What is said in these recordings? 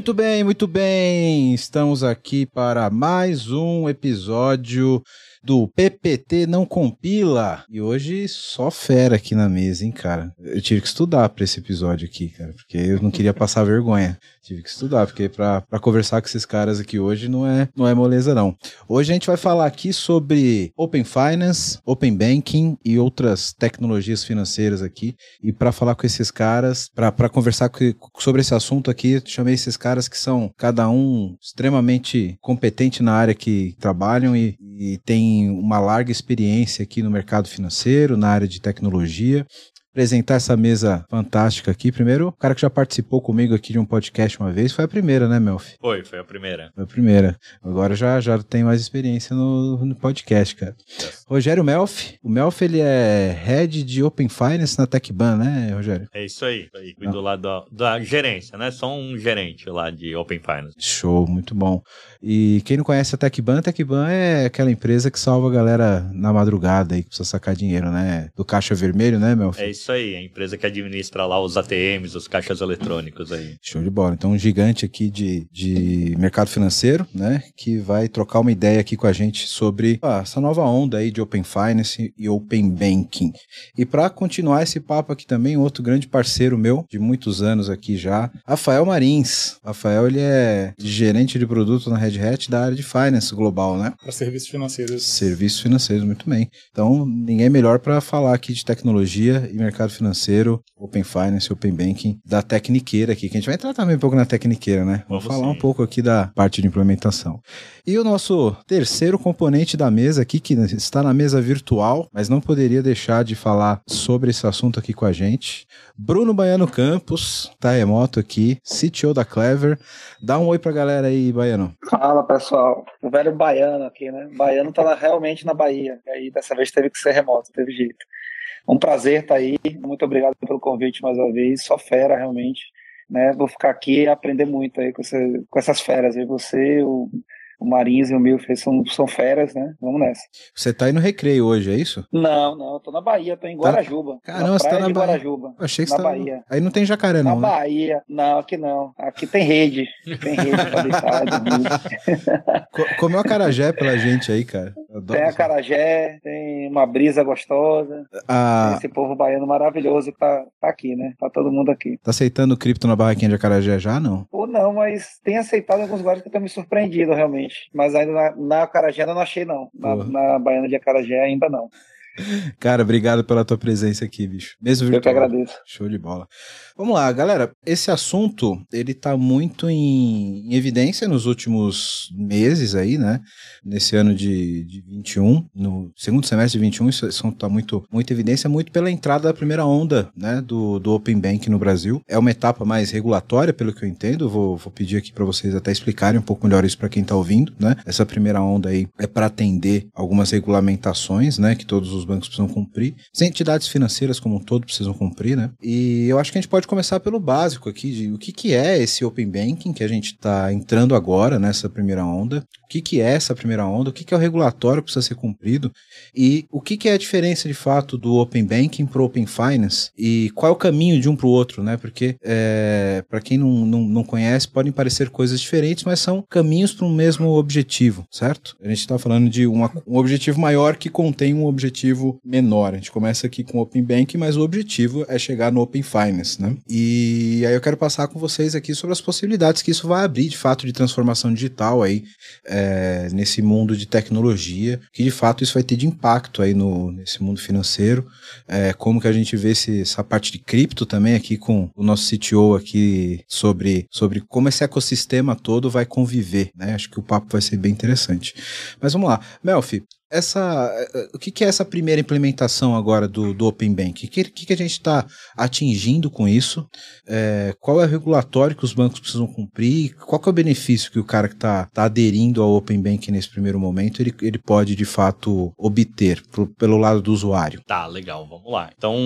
Muito bem, muito bem. Estamos aqui para mais um episódio do PPT Não Compila. E hoje só fera aqui na mesa, hein, cara? Eu tive que estudar para esse episódio aqui, cara, porque eu não queria passar vergonha. Tive que estudar, porque para conversar com esses caras aqui hoje não é, não é moleza, não. Hoje a gente vai falar aqui sobre Open Finance, Open Banking e outras tecnologias financeiras aqui. E para falar com esses caras, para conversar com, sobre esse assunto aqui, chamei esses caras que são cada um extremamente competente na área que trabalham e, e tem uma larga experiência aqui no mercado financeiro, na área de tecnologia apresentar essa mesa fantástica aqui. Primeiro, o cara que já participou comigo aqui de um podcast uma vez foi a primeira, né, Melfi? Foi, foi a primeira. Foi a primeira. Agora já, já tem mais experiência no, no podcast, cara. Yes. Rogério Melfi. O Melfi, ele é head de Open Finance na TechBan, né, Rogério? É isso aí. aí cuido lá da, da gerência, né? Só um gerente lá de Open Finance. Show, muito bom. E quem não conhece a TechBan, a TechBan é aquela empresa que salva a galera na madrugada aí que precisa sacar dinheiro, né? Do caixa vermelho, né, Melfi? É isso aí, a empresa que administra lá os ATMs, os caixas eletrônicos aí. Show de bola. Então, um gigante aqui de, de mercado financeiro, né? Que vai trocar uma ideia aqui com a gente sobre ah, essa nova onda aí de Open Finance e Open Banking. E para continuar esse papo aqui também, outro grande parceiro meu, de muitos anos aqui já, Rafael Marins. Rafael, ele é gerente de produto na Red Hat da área de Finance global, né? Para serviços financeiros. Serviços financeiros, muito bem. Então, ninguém melhor para falar aqui de tecnologia e mercado financeiro, Open Finance, Open Banking, da Tecniqueira aqui, que a gente vai entrar também um pouco na Tecniqueira, né? Vamos, Vamos falar sim. um pouco aqui da parte de implementação. E o nosso terceiro componente da mesa aqui, que está na mesa virtual, mas não poderia deixar de falar sobre esse assunto aqui com a gente. Bruno Baiano Campos, tá remoto aqui, CTO da Clever. Dá um oi pra galera aí, Baiano. Fala, pessoal. O velho Baiano aqui, né? Baiano tá realmente na Bahia. E aí dessa vez teve que ser remoto, teve jeito. Um prazer estar tá aí. Muito obrigado pelo convite mais uma vez. Só fera, realmente. Né? Vou ficar aqui e aprender muito aí com, esse, com essas feras. E você, o o Marins e o Milfred são, são feras, né? Vamos nessa. Você tá aí no recreio hoje, é isso? Não, não, eu tô na Bahia, tô em tá- Guarajuba. Tá... Caramba, você tá na Bahia. Guarajuba. Eu achei que na você tá... Bahia. Aí não tem jacaré, não. Na né? Bahia. Não, aqui não. Aqui tem rede. Tem rede pra deitar. Comeu acarajé pela gente aí, cara. Tem acarajé, tem uma brisa gostosa. Ah... Esse povo baiano maravilhoso que tá, tá aqui, né? Tá todo mundo aqui. Tá aceitando cripto na barraquinha de acarajé já, não? Ou não, mas tem aceitado alguns lugares que estão me surpreendido, realmente. Mas ainda na, na Acarajé não achei, não. Na, na Baiana de Acarajé ainda não. Cara, obrigado pela tua presença aqui, bicho. Mesmo virtual. Eu que agradeço. Show de bola. Vamos lá, galera. Esse assunto, ele tá muito em, em evidência nos últimos meses aí, né? Nesse ano de, de 21, no segundo semestre de 21, isso assunto tá muito, muito evidência, muito pela entrada da primeira onda, né? Do, do Open Bank no Brasil. É uma etapa mais regulatória, pelo que eu entendo. Vou, vou pedir aqui para vocês até explicarem um pouco melhor isso para quem tá ouvindo, né? Essa primeira onda aí é para atender algumas regulamentações, né? Que todos os bancos precisam cumprir. As entidades financeiras como um todo precisam cumprir, né? E eu acho que a gente pode começar pelo básico aqui, de o que, que é esse Open Banking que a gente está entrando agora nessa primeira onda, que, que é essa primeira onda, o que, que é o regulatório que precisa ser cumprido e o que, que é a diferença de fato do Open Banking para o Open Finance e qual é o caminho de um para o outro, né? Porque é, para quem não, não, não conhece, podem parecer coisas diferentes, mas são caminhos para um mesmo objetivo, certo? A gente está falando de uma, um objetivo maior que contém um objetivo menor. A gente começa aqui com o Open Banking, mas o objetivo é chegar no Open Finance, né? E aí eu quero passar com vocês aqui sobre as possibilidades que isso vai abrir, de fato, de transformação digital aí é, nesse mundo de tecnologia, que de fato isso vai ter de impacto aí no, nesse mundo financeiro. É, como que a gente vê esse, essa parte de cripto também aqui com o nosso CTO aqui sobre, sobre como esse ecossistema todo vai conviver, né? Acho que o papo vai ser bem interessante. Mas vamos lá. Melfi, essa, eh, o que, que, é essa primeira implementação agora do, do Open Bank? O que, que, que a gente está atingindo com isso? É, qual é o regulatório que os bancos precisam cumprir? Qual é o benefício que o cara que está tá aderindo ao Open Bank nesse primeiro momento ele, ele pode de fato obter pro, pelo lado do usuário? Tá, legal, vamos lá. Então,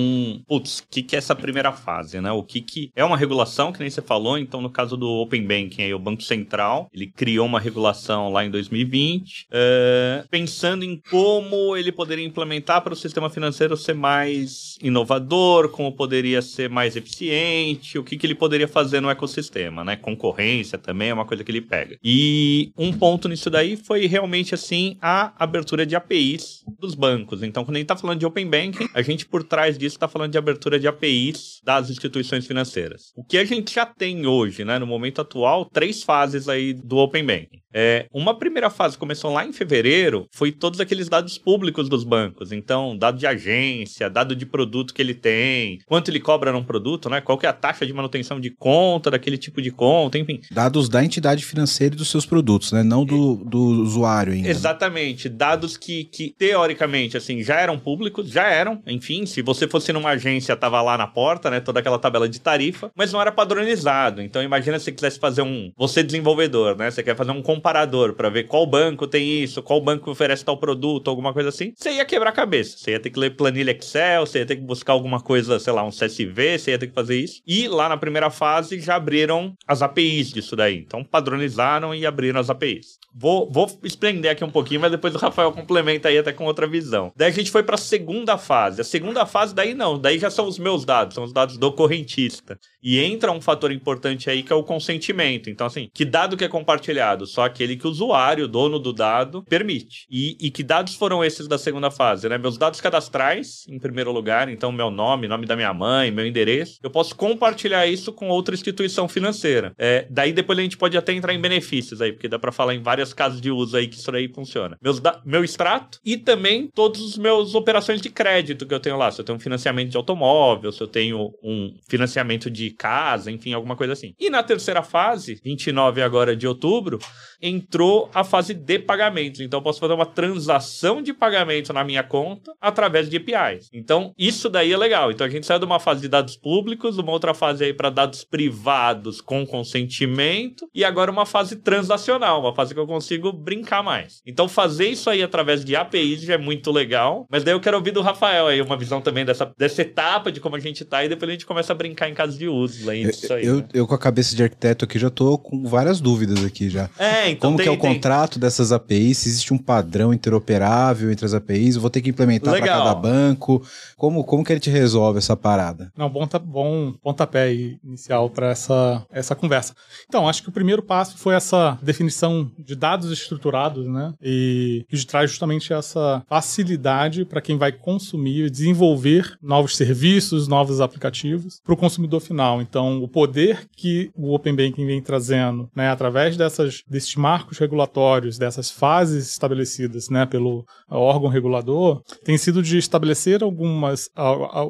putz, o que, que é essa primeira fase, né? O que, que é uma regulação, que nem você falou, então no caso do Open Banking, aí, o Banco Central, ele criou uma regulação lá em 2020, é, pensando em como ele poderia implementar para o sistema financeiro ser mais inovador, como poderia ser mais eficiente, o que, que ele poderia fazer no ecossistema, né? Concorrência também é uma coisa que ele pega. E um ponto nisso daí foi realmente assim a abertura de APIs dos bancos. Então, quando a gente está falando de Open Banking, a gente por trás disso está falando de abertura de APIs das instituições financeiras. O que a gente já tem hoje, né, no momento atual, três fases aí do Open Banking. É, uma primeira fase começou lá em fevereiro, foi todos aqueles dados públicos dos bancos. Então, dado de agência, dado de produto que ele tem, quanto ele cobra num produto, né? Qual que é a taxa de manutenção de conta daquele tipo de conta, enfim. Dados da entidade financeira e dos seus produtos, né? Não do, do usuário ainda. Né? Exatamente. Dados que, que, teoricamente, assim, já eram públicos, já eram. Enfim, se você fosse numa agência, tava lá na porta, né? Toda aquela tabela de tarifa, mas não era padronizado. Então, imagina se você quisesse fazer um. Você desenvolvedor, né? Você quer fazer um comparador para ver qual banco tem isso, qual banco oferece tal produto, alguma coisa assim, você ia quebrar a cabeça. Você ia ter que ler planilha Excel, você ia ter que buscar alguma coisa, sei lá, um CSV, você ia ter que fazer isso. E lá na primeira fase já abriram as APIs disso daí. Então padronizaram e abriram as APIs. Vou, vou expreender aqui um pouquinho, mas depois o Rafael complementa aí até com outra visão. Daí a gente foi para a segunda fase. A segunda fase daí não, daí já são os meus dados, são os dados do correntista. E entra um fator importante aí que é o consentimento. Então assim, que dado que é compartilhado? Só aquele que o usuário, o dono do dado, permite. E, e que dados foram esses da segunda fase, né? Meus dados cadastrais, em primeiro lugar, então meu nome, nome da minha mãe, meu endereço. Eu posso compartilhar isso com outra instituição financeira. É, daí depois a gente pode até entrar em benefícios aí, porque dá para falar em várias casos de uso aí que isso aí funciona. Meus meu extrato e também todos os meus operações de crédito que eu tenho lá. Se eu tenho um financiamento de automóvel, se eu tenho um financiamento de casa, enfim, alguma coisa assim. E na terceira fase, 29 agora de outubro, entrou a fase de pagamentos. Então, eu posso fazer uma transação de pagamento na minha conta através de APIs. Então, isso daí é legal. Então, a gente saiu de uma fase de dados públicos, uma outra fase aí para dados privados com consentimento e agora uma fase transacional, uma fase que eu consigo brincar mais. Então, fazer isso aí através de APIs já é muito legal. Mas daí eu quero ouvir do Rafael aí uma visão também dessa, dessa etapa de como a gente tá e depois a gente começa a brincar em casos de uso. Aí, eu, aí, eu, né? eu, com a cabeça de arquiteto aqui já tô com várias dúvidas aqui já. É, então Como tem, que é o tem... contrato dessas APIs? Se existe um padrão interoperável entre as APIs? Eu vou ter que implementar para cada banco? Como, como que a gente resolve essa parada? Não, bom, bom pontapé inicial para essa, essa conversa. Então, acho que o primeiro passo foi essa definição de dados estruturados, né? E que traz justamente essa facilidade para quem vai consumir, desenvolver novos serviços, novos aplicativos para o consumidor final. Então, o poder que o Open Banking vem trazendo, né, através dessas, desses marcos regulatórios, dessas fases estabelecidas né, pelo órgão regulador, tem sido de estabelecer algumas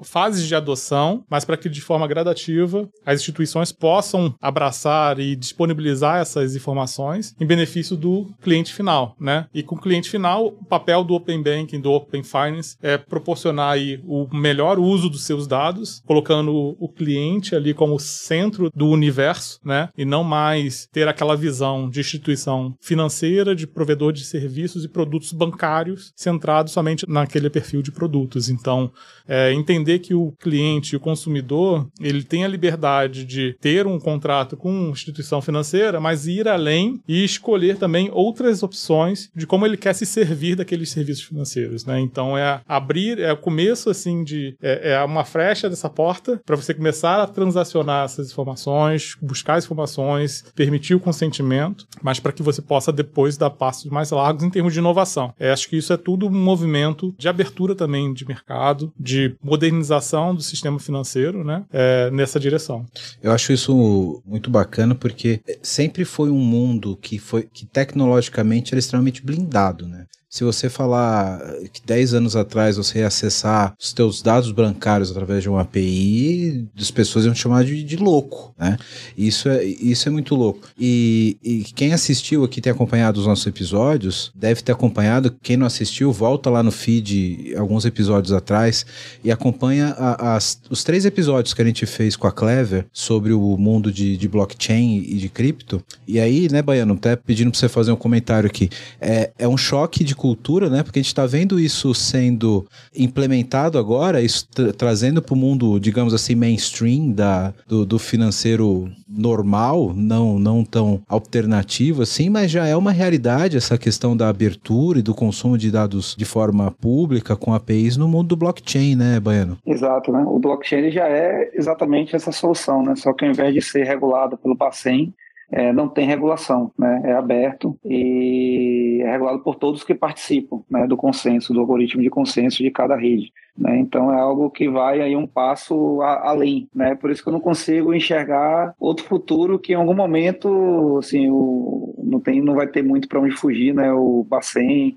fases de adoção, mas para que de forma gradativa as instituições possam abraçar e disponibilizar essas informações em benefício do cliente final. Né? E com o cliente final, o papel do Open Banking, do Open Finance, é proporcionar aí o melhor uso dos seus dados, colocando o cliente ali como centro do universo, né? E não mais ter aquela visão de instituição financeira, de provedor de serviços e produtos bancários centrado somente naquele perfil de produtos. Então, é, entender que o cliente, o consumidor, ele tem a liberdade de ter um contrato com uma instituição financeira, mas ir além e escolher também outras opções de como ele quer se servir daqueles serviços financeiros, né? Então, é abrir, é o começo, assim, de... é, é uma frecha dessa porta para você começar a transacionar essas informações, buscar as informações, permitir o consentimento, mas para que você possa depois dar passos mais largos em termos de inovação. É, acho que isso é tudo um movimento de abertura também de mercado, de modernização do sistema financeiro, né, é, nessa direção. Eu acho isso muito bacana porque sempre foi um mundo que foi que tecnologicamente era extremamente blindado, né? Se você falar que 10 anos atrás você ia acessar os teus dados bancários através de uma API, as pessoas iam te chamar de, de louco, né? Isso é, isso é muito louco. E, e, quem assistiu aqui, tem acompanhado os nossos episódios, deve ter acompanhado. Quem não assistiu, volta lá no feed alguns episódios atrás e acompanha a, as, os três episódios que a gente fez com a Clever sobre o mundo de, de blockchain e de cripto. E aí, né, Baiano, até pedindo para você fazer um comentário aqui. É, é um choque de cultura, né? Porque a gente está vendo isso sendo implementado agora, isso tra trazendo para o mundo, digamos assim, mainstream da, do, do, financeiro normal, não, não tão alternativo assim, mas já é uma realidade essa questão da abertura e do consumo de dados de forma pública com APIs no mundo do blockchain, né, Baiano? Exato, né? O blockchain já é exatamente essa solução, né? Só que ao invés de ser regulado pelo Bacen, é, não tem regulação, né? é aberto e é regulado por todos que participam né, do consenso, do algoritmo de consenso de cada rede. Né? Então é algo que vai aí um passo a, além, né? Por isso que eu não consigo enxergar outro futuro que em algum momento, assim, o, não tem, não vai ter muito para onde fugir, né? O Bacen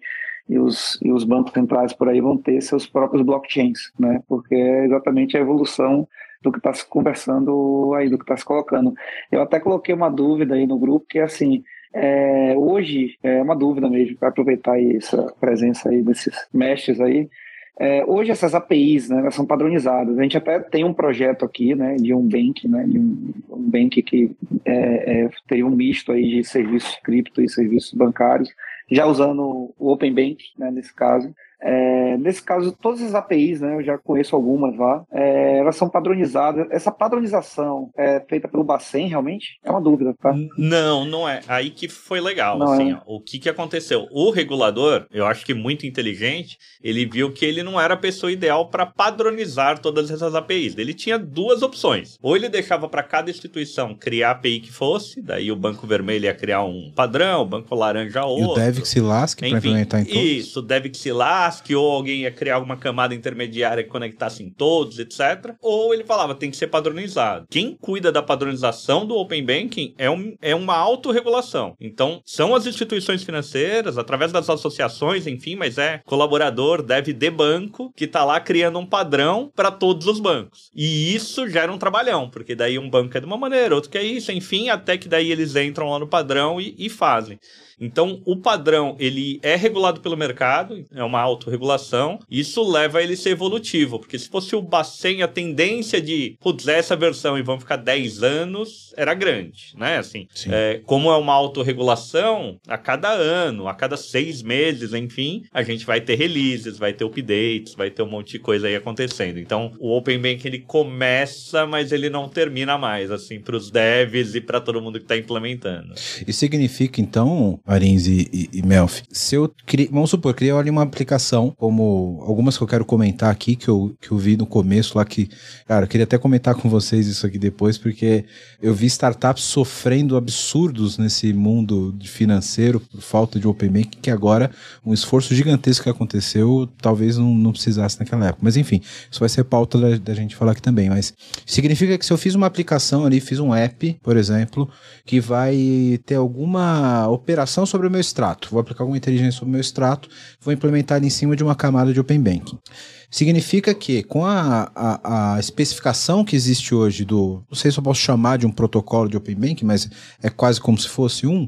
e os, e os bancos centrais por aí vão ter seus próprios blockchains, né? Porque é exatamente a evolução do que está se conversando aí, do que está se colocando. Eu até coloquei uma dúvida aí no grupo, que é assim, é, hoje, é uma dúvida mesmo, para aproveitar aí essa presença aí desses mestres aí, é, hoje essas APIs, né, elas são padronizadas. A gente até tem um projeto aqui, né, de um bank, né, de um, um bank que é, é, tem um misto aí de serviços cripto e serviços bancários, já usando o Open Bank, né, nesse caso. É, nesse caso, todas as APIs, né, eu já conheço algumas lá, é, elas são padronizadas. Essa padronização é feita pelo Bacen, realmente? É uma dúvida, tá? Não, não é. Aí que foi legal. Não assim, é. ó, o que, que aconteceu? O regulador, eu acho que muito inteligente, ele viu que ele não era a pessoa ideal para padronizar todas essas APIs. Ele tinha duas opções. Ou ele deixava para cada instituição criar a API que fosse, daí o Banco Vermelho ia criar um padrão, o Banco Laranja outro. E o deve que se lasque para implementar em todos. Isso, deve que se lasque que ou alguém ia criar alguma camada intermediária que conectasse em todos, etc. Ou ele falava, tem que ser padronizado. Quem cuida da padronização do Open Banking é, um, é uma autorregulação. Então, são as instituições financeiras, através das associações, enfim, mas é colaborador, deve de banco, que está lá criando um padrão para todos os bancos. E isso gera um trabalhão, porque daí um banco é de uma maneira, outro que é isso, enfim, até que daí eles entram lá no padrão e, e fazem. Então, o padrão, ele é regulado pelo mercado, é uma autorregulação. Isso leva a ele ser evolutivo, porque se fosse o Bacen, a tendência de, putz, essa versão e vão ficar 10 anos, era grande, né? Assim, é, como é uma autorregulação, a cada ano, a cada seis meses, enfim, a gente vai ter releases, vai ter updates, vai ter um monte de coisa aí acontecendo. Então, o Open Bank, ele começa, mas ele não termina mais, assim, para os devs e para todo mundo que está implementando. Isso significa, então, Marins e, e, e Melf. Se eu cri... vamos supor, criei ali uma aplicação, como algumas que eu quero comentar aqui, que eu, que eu vi no começo lá, que, cara, eu queria até comentar com vocês isso aqui depois, porque eu vi startups sofrendo absurdos nesse mundo financeiro por falta de open bank, que agora um esforço gigantesco que aconteceu, talvez não, não precisasse naquela época. Mas enfim, isso vai ser pauta da, da gente falar aqui também. Mas significa que se eu fiz uma aplicação ali, fiz um app, por exemplo, que vai ter alguma operação sobre o meu extrato. Vou aplicar alguma inteligência sobre o meu extrato, vou implementar ele em cima de uma camada de Open Banking. Significa que com a, a, a, especificação que existe hoje do, não sei se eu posso chamar de um protocolo de Open Banking, mas é quase como se fosse um,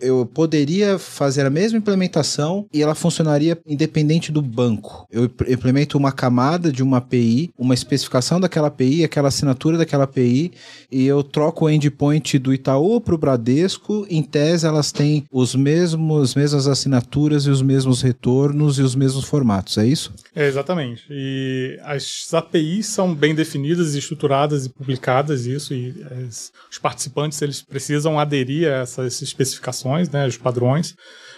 eu poderia fazer a mesma implementação e ela funcionaria independente do banco. Eu implemento uma camada de uma API, uma especificação daquela API, aquela assinatura daquela API, e eu troco o endpoint do Itaú para o Bradesco. Em tese, elas têm os mesmos, as mesmas assinaturas e os mesmos retornos e os mesmos formatos, é isso? É, exatamente. E as APIs são bem definidas, estruturadas e publicadas, isso, e as, os participantes eles precisam aderir a essas especificações né, os padrões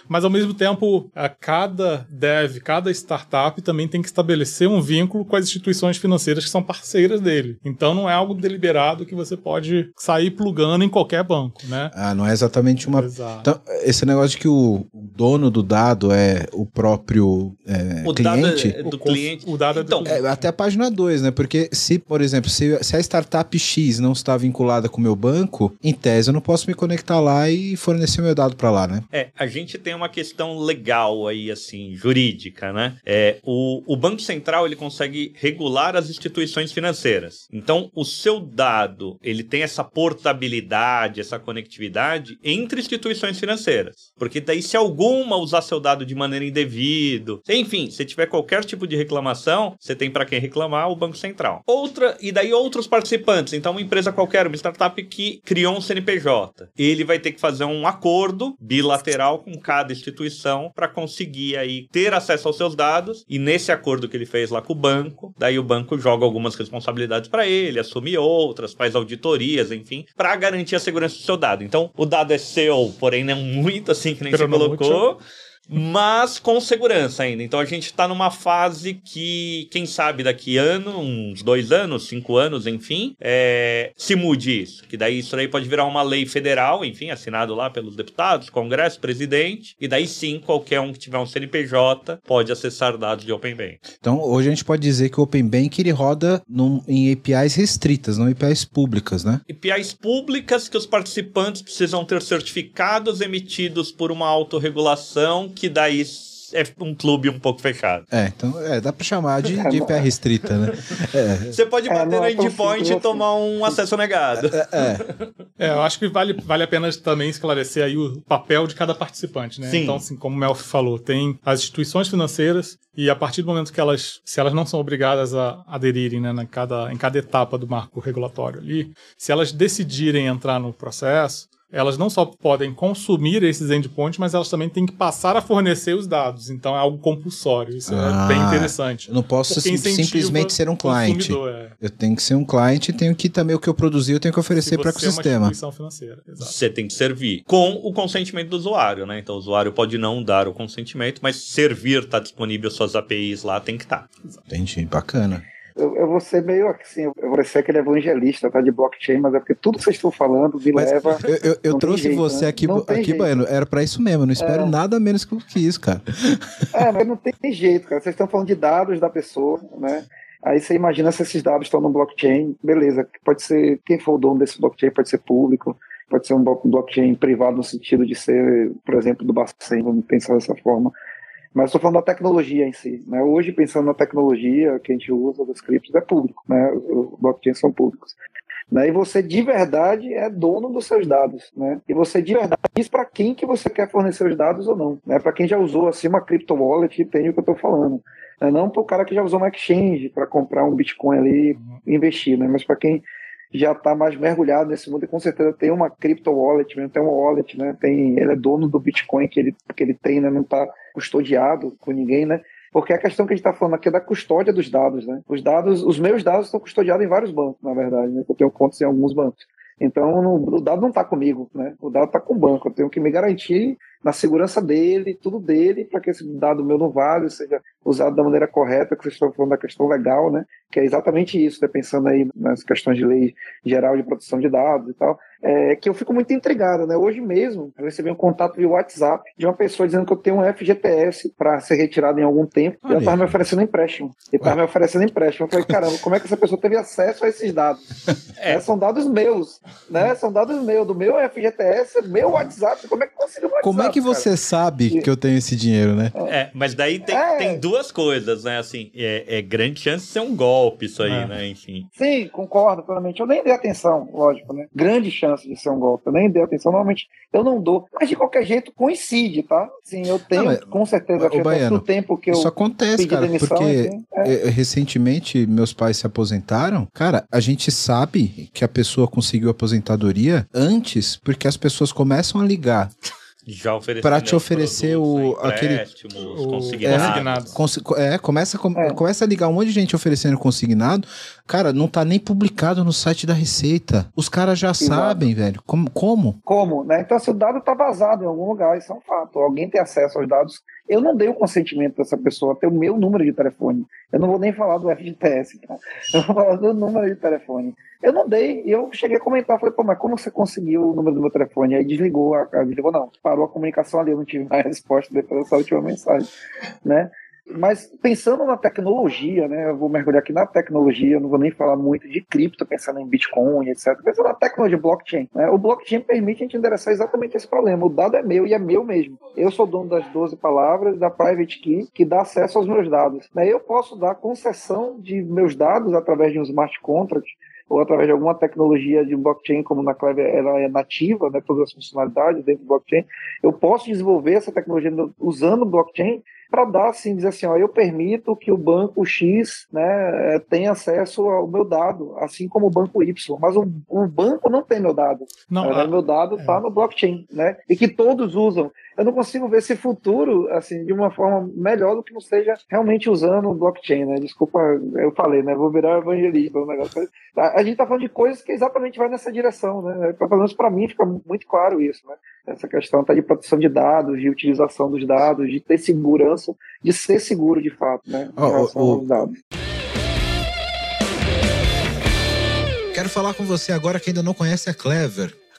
mas ao mesmo tempo, a cada dev, cada startup também tem que estabelecer um vínculo com as instituições financeiras que são parceiras dele. Então não é algo deliberado que você pode sair plugando em qualquer banco, né? Ah, não é exatamente uma. Exato. Então, esse negócio de que o dono do dado é o próprio é, o cliente. Dado é do o cliente. O dado então, é, do cliente. É, até a página 2, né? Porque se, por exemplo, se, se a startup X não está vinculada com o meu banco, em tese eu não posso me conectar lá e fornecer meu dado para lá, né? É, a gente tem uma uma questão legal aí, assim, jurídica, né? É, o, o Banco Central, ele consegue regular as instituições financeiras. Então, o seu dado, ele tem essa portabilidade, essa conectividade entre instituições financeiras. Porque daí, se alguma usar seu dado de maneira indevida, Enfim, se tiver qualquer tipo de reclamação, você tem para quem reclamar o Banco Central. Outra, e daí outros participantes. Então, uma empresa qualquer, uma startup que criou um CNPJ, ele vai ter que fazer um acordo bilateral com cada instituição para conseguir aí ter acesso aos seus dados. E nesse acordo que ele fez lá com o banco, daí o banco joga algumas responsabilidades para ele, assume outras, faz auditorias, enfim, para garantir a segurança do seu dado. Então, o dado é seu, porém não muito assim que nem você colocou mas com segurança ainda. Então a gente está numa fase que, quem sabe, daqui ano, uns dois anos, cinco anos, enfim, é, se mude isso. Que daí isso aí pode virar uma lei federal, enfim, assinado lá pelos deputados, Congresso, presidente, e daí sim, qualquer um que tiver um CNPJ pode acessar dados de Open Bank. Então hoje a gente pode dizer que o Open Bank ele roda num, em APIs restritas, não APIs públicas, né? APIs públicas que os participantes precisam ter certificados emitidos por uma autorregulação que daí é um clube um pouco fechado. É, então é, dá pra chamar de, de pé restrita, né? É. Você pode bater é, no é endpoint e tomar um acesso negado. É, é, é. eu acho que vale, vale a pena também esclarecer aí o papel de cada participante, né? Sim. Então, assim, como o Melf falou, tem as instituições financeiras e a partir do momento que elas, se elas não são obrigadas a aderirem né, na cada, em cada etapa do marco regulatório ali, se elas decidirem entrar no processo, elas não só podem consumir esses endpoints, mas elas também têm que passar a fornecer os dados. Então é algo compulsório. Isso ah, é bem interessante. Eu não posso sim, simplesmente ser um cliente. É. Eu tenho que ser um cliente e tenho que também o que eu produzi eu tenho que oferecer para o ecossistema. É uma financeira, exato. Você tem que servir com o consentimento do usuário, né? Então o usuário pode não dar o consentimento, mas servir está disponível suas APIs lá, tem que estar. Tá. Entendi, bacana. Eu, eu, vou ser meio assim, eu vou ser aquele evangelista tá, de blockchain, mas é porque tudo que vocês estão falando me mas leva. Eu, eu, eu trouxe jeito, você né? aqui, aqui Baiano, era para isso mesmo, não espero é. nada menos que isso, cara. É, mas não tem jeito, cara. Vocês estão falando de dados da pessoa, né? Aí você imagina se esses dados estão no blockchain, beleza, pode ser, quem for o dono desse blockchain pode ser público, pode ser um blockchain privado no sentido de ser, por exemplo, do Bacen, vamos pensar dessa forma. Mas estou falando da tecnologia em si. Né? Hoje, pensando na tecnologia que a gente usa dos criptos, é público. Né? Os blockchains são públicos. Né? E você de verdade é dono dos seus dados. Né? E você de verdade diz para quem que você quer fornecer os dados ou não. Né? Para quem já usou assim, uma crypto wallet, entende o que eu estou falando. Né? Não para o cara que já usou uma exchange para comprar um Bitcoin ali e investir, né? mas para quem já está mais mergulhado nesse mundo e com certeza tem uma crypto wallet, tem uma wallet, né? Tem, ele é dono do Bitcoin que ele, que ele tem, né? Não está custodiado por ninguém, né? Porque a questão que a gente está falando aqui é da custódia dos dados, né? Os dados, os meus dados estão custodiados em vários bancos, na verdade, né? Eu tenho contas em alguns bancos. Então, o dado não está comigo, né? O dado está com o banco. Eu tenho que me garantir na segurança dele, tudo dele, para que esse dado meu não vale, seja usado da maneira correta, que vocês estão falando da questão legal, né? Que é exatamente isso, né? pensando aí nas questões de lei geral de proteção de dados e tal, é que eu fico muito intrigado, né? Hoje mesmo, eu recebi um contato via WhatsApp de uma pessoa dizendo que eu tenho um FGTS para ser retirado em algum tempo, e ela estava me oferecendo empréstimo. E estava me oferecendo empréstimo. Eu falei, caramba, como é que essa pessoa teve acesso a esses dados? É. É, são dados meus, né? São dados meus, do meu FGTS, meu WhatsApp. Como é que conseguiu o WhatsApp? Como é que você cara? sabe que eu tenho esse dinheiro, né? É, mas daí tem, é. tem duas coisas, né? Assim, é, é, grande chance de ser um golpe isso aí, é. né? Enfim. Sim, concordo plenamente. Eu nem dei atenção, lógico, né? Grande chance de ser um golpe. Eu nem dei atenção. Normalmente eu não dou. Mas de qualquer jeito coincide, tá? Sim, eu tenho, não, com certeza, o Baiano, do tempo que eu. Isso acontece, cara, demissão, porque assim, é. recentemente meus pais se aposentaram. Cara, a gente sabe que a pessoa conseguiu aposentadoria antes, porque as pessoas começam a ligar já para te oferecer o aquele o, consignados. É, é começa é. começa a ligar um monte de gente oferecendo consignado. Cara, não tá nem publicado no site da Receita. Os caras já Exato. sabem, velho. Como, como? Como, né? Então, se o dado tá vazado em algum lugar, isso é um fato. Alguém tem acesso aos dados. Eu não dei o consentimento dessa pessoa ter o meu número de telefone. Eu não vou nem falar do FGTS, tá? Eu vou falar do número de telefone. Eu não dei, e eu cheguei a comentar, falei, pô, mas como você conseguiu o número do meu telefone? Aí desligou, a, a, desligou não, parou a comunicação ali, eu não tive mais resposta depois dessa última mensagem, né? Mas pensando na tecnologia, né? Eu vou mergulhar aqui na tecnologia, não vou nem falar muito de cripto, pensando em Bitcoin, etc. Pensando na tecnologia blockchain. Né? O blockchain permite a gente endereçar exatamente esse problema. O dado é meu e é meu mesmo. Eu sou dono das 12 palavras da private key que dá acesso aos meus dados. Né? Eu posso dar concessão de meus dados através de um smart contract ou através de alguma tecnologia de blockchain, como na Clever ela é nativa, né, todas as funcionalidades dentro do blockchain, eu posso desenvolver essa tecnologia usando blockchain para dar assim, dizer assim, ó, eu permito que o banco X né, tenha acesso ao meu dado, assim como o banco Y, mas o, o banco não tem meu dado. Não, verdade, meu dado está é. no blockchain, né? E que todos usam. Eu não consigo ver esse futuro assim de uma forma melhor do que não seja realmente usando o blockchain, né? Desculpa, eu falei, né? Vou virar evangelista, o negócio. A gente está falando de coisas que exatamente vai nessa direção, né? Pelo menos para mim fica muito claro isso, né? Essa questão tá de proteção de dados, de utilização dos dados, de ter segurança, de ser seguro de fato, né? Em oh, oh, dados. Quero falar com você agora que ainda não conhece a Clever.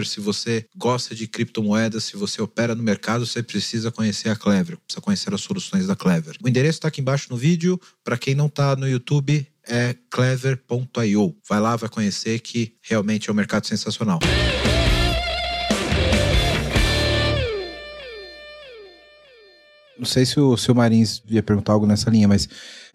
Clever. Se você gosta de criptomoedas, se você opera no mercado, você precisa conhecer a Clever, precisa conhecer as soluções da Clever. O endereço está aqui embaixo no vídeo. Para quem não está no YouTube, é clever.io. Vai lá, vai conhecer que realmente é um mercado sensacional. Não sei se o, se o Marins ia perguntar algo nessa linha, mas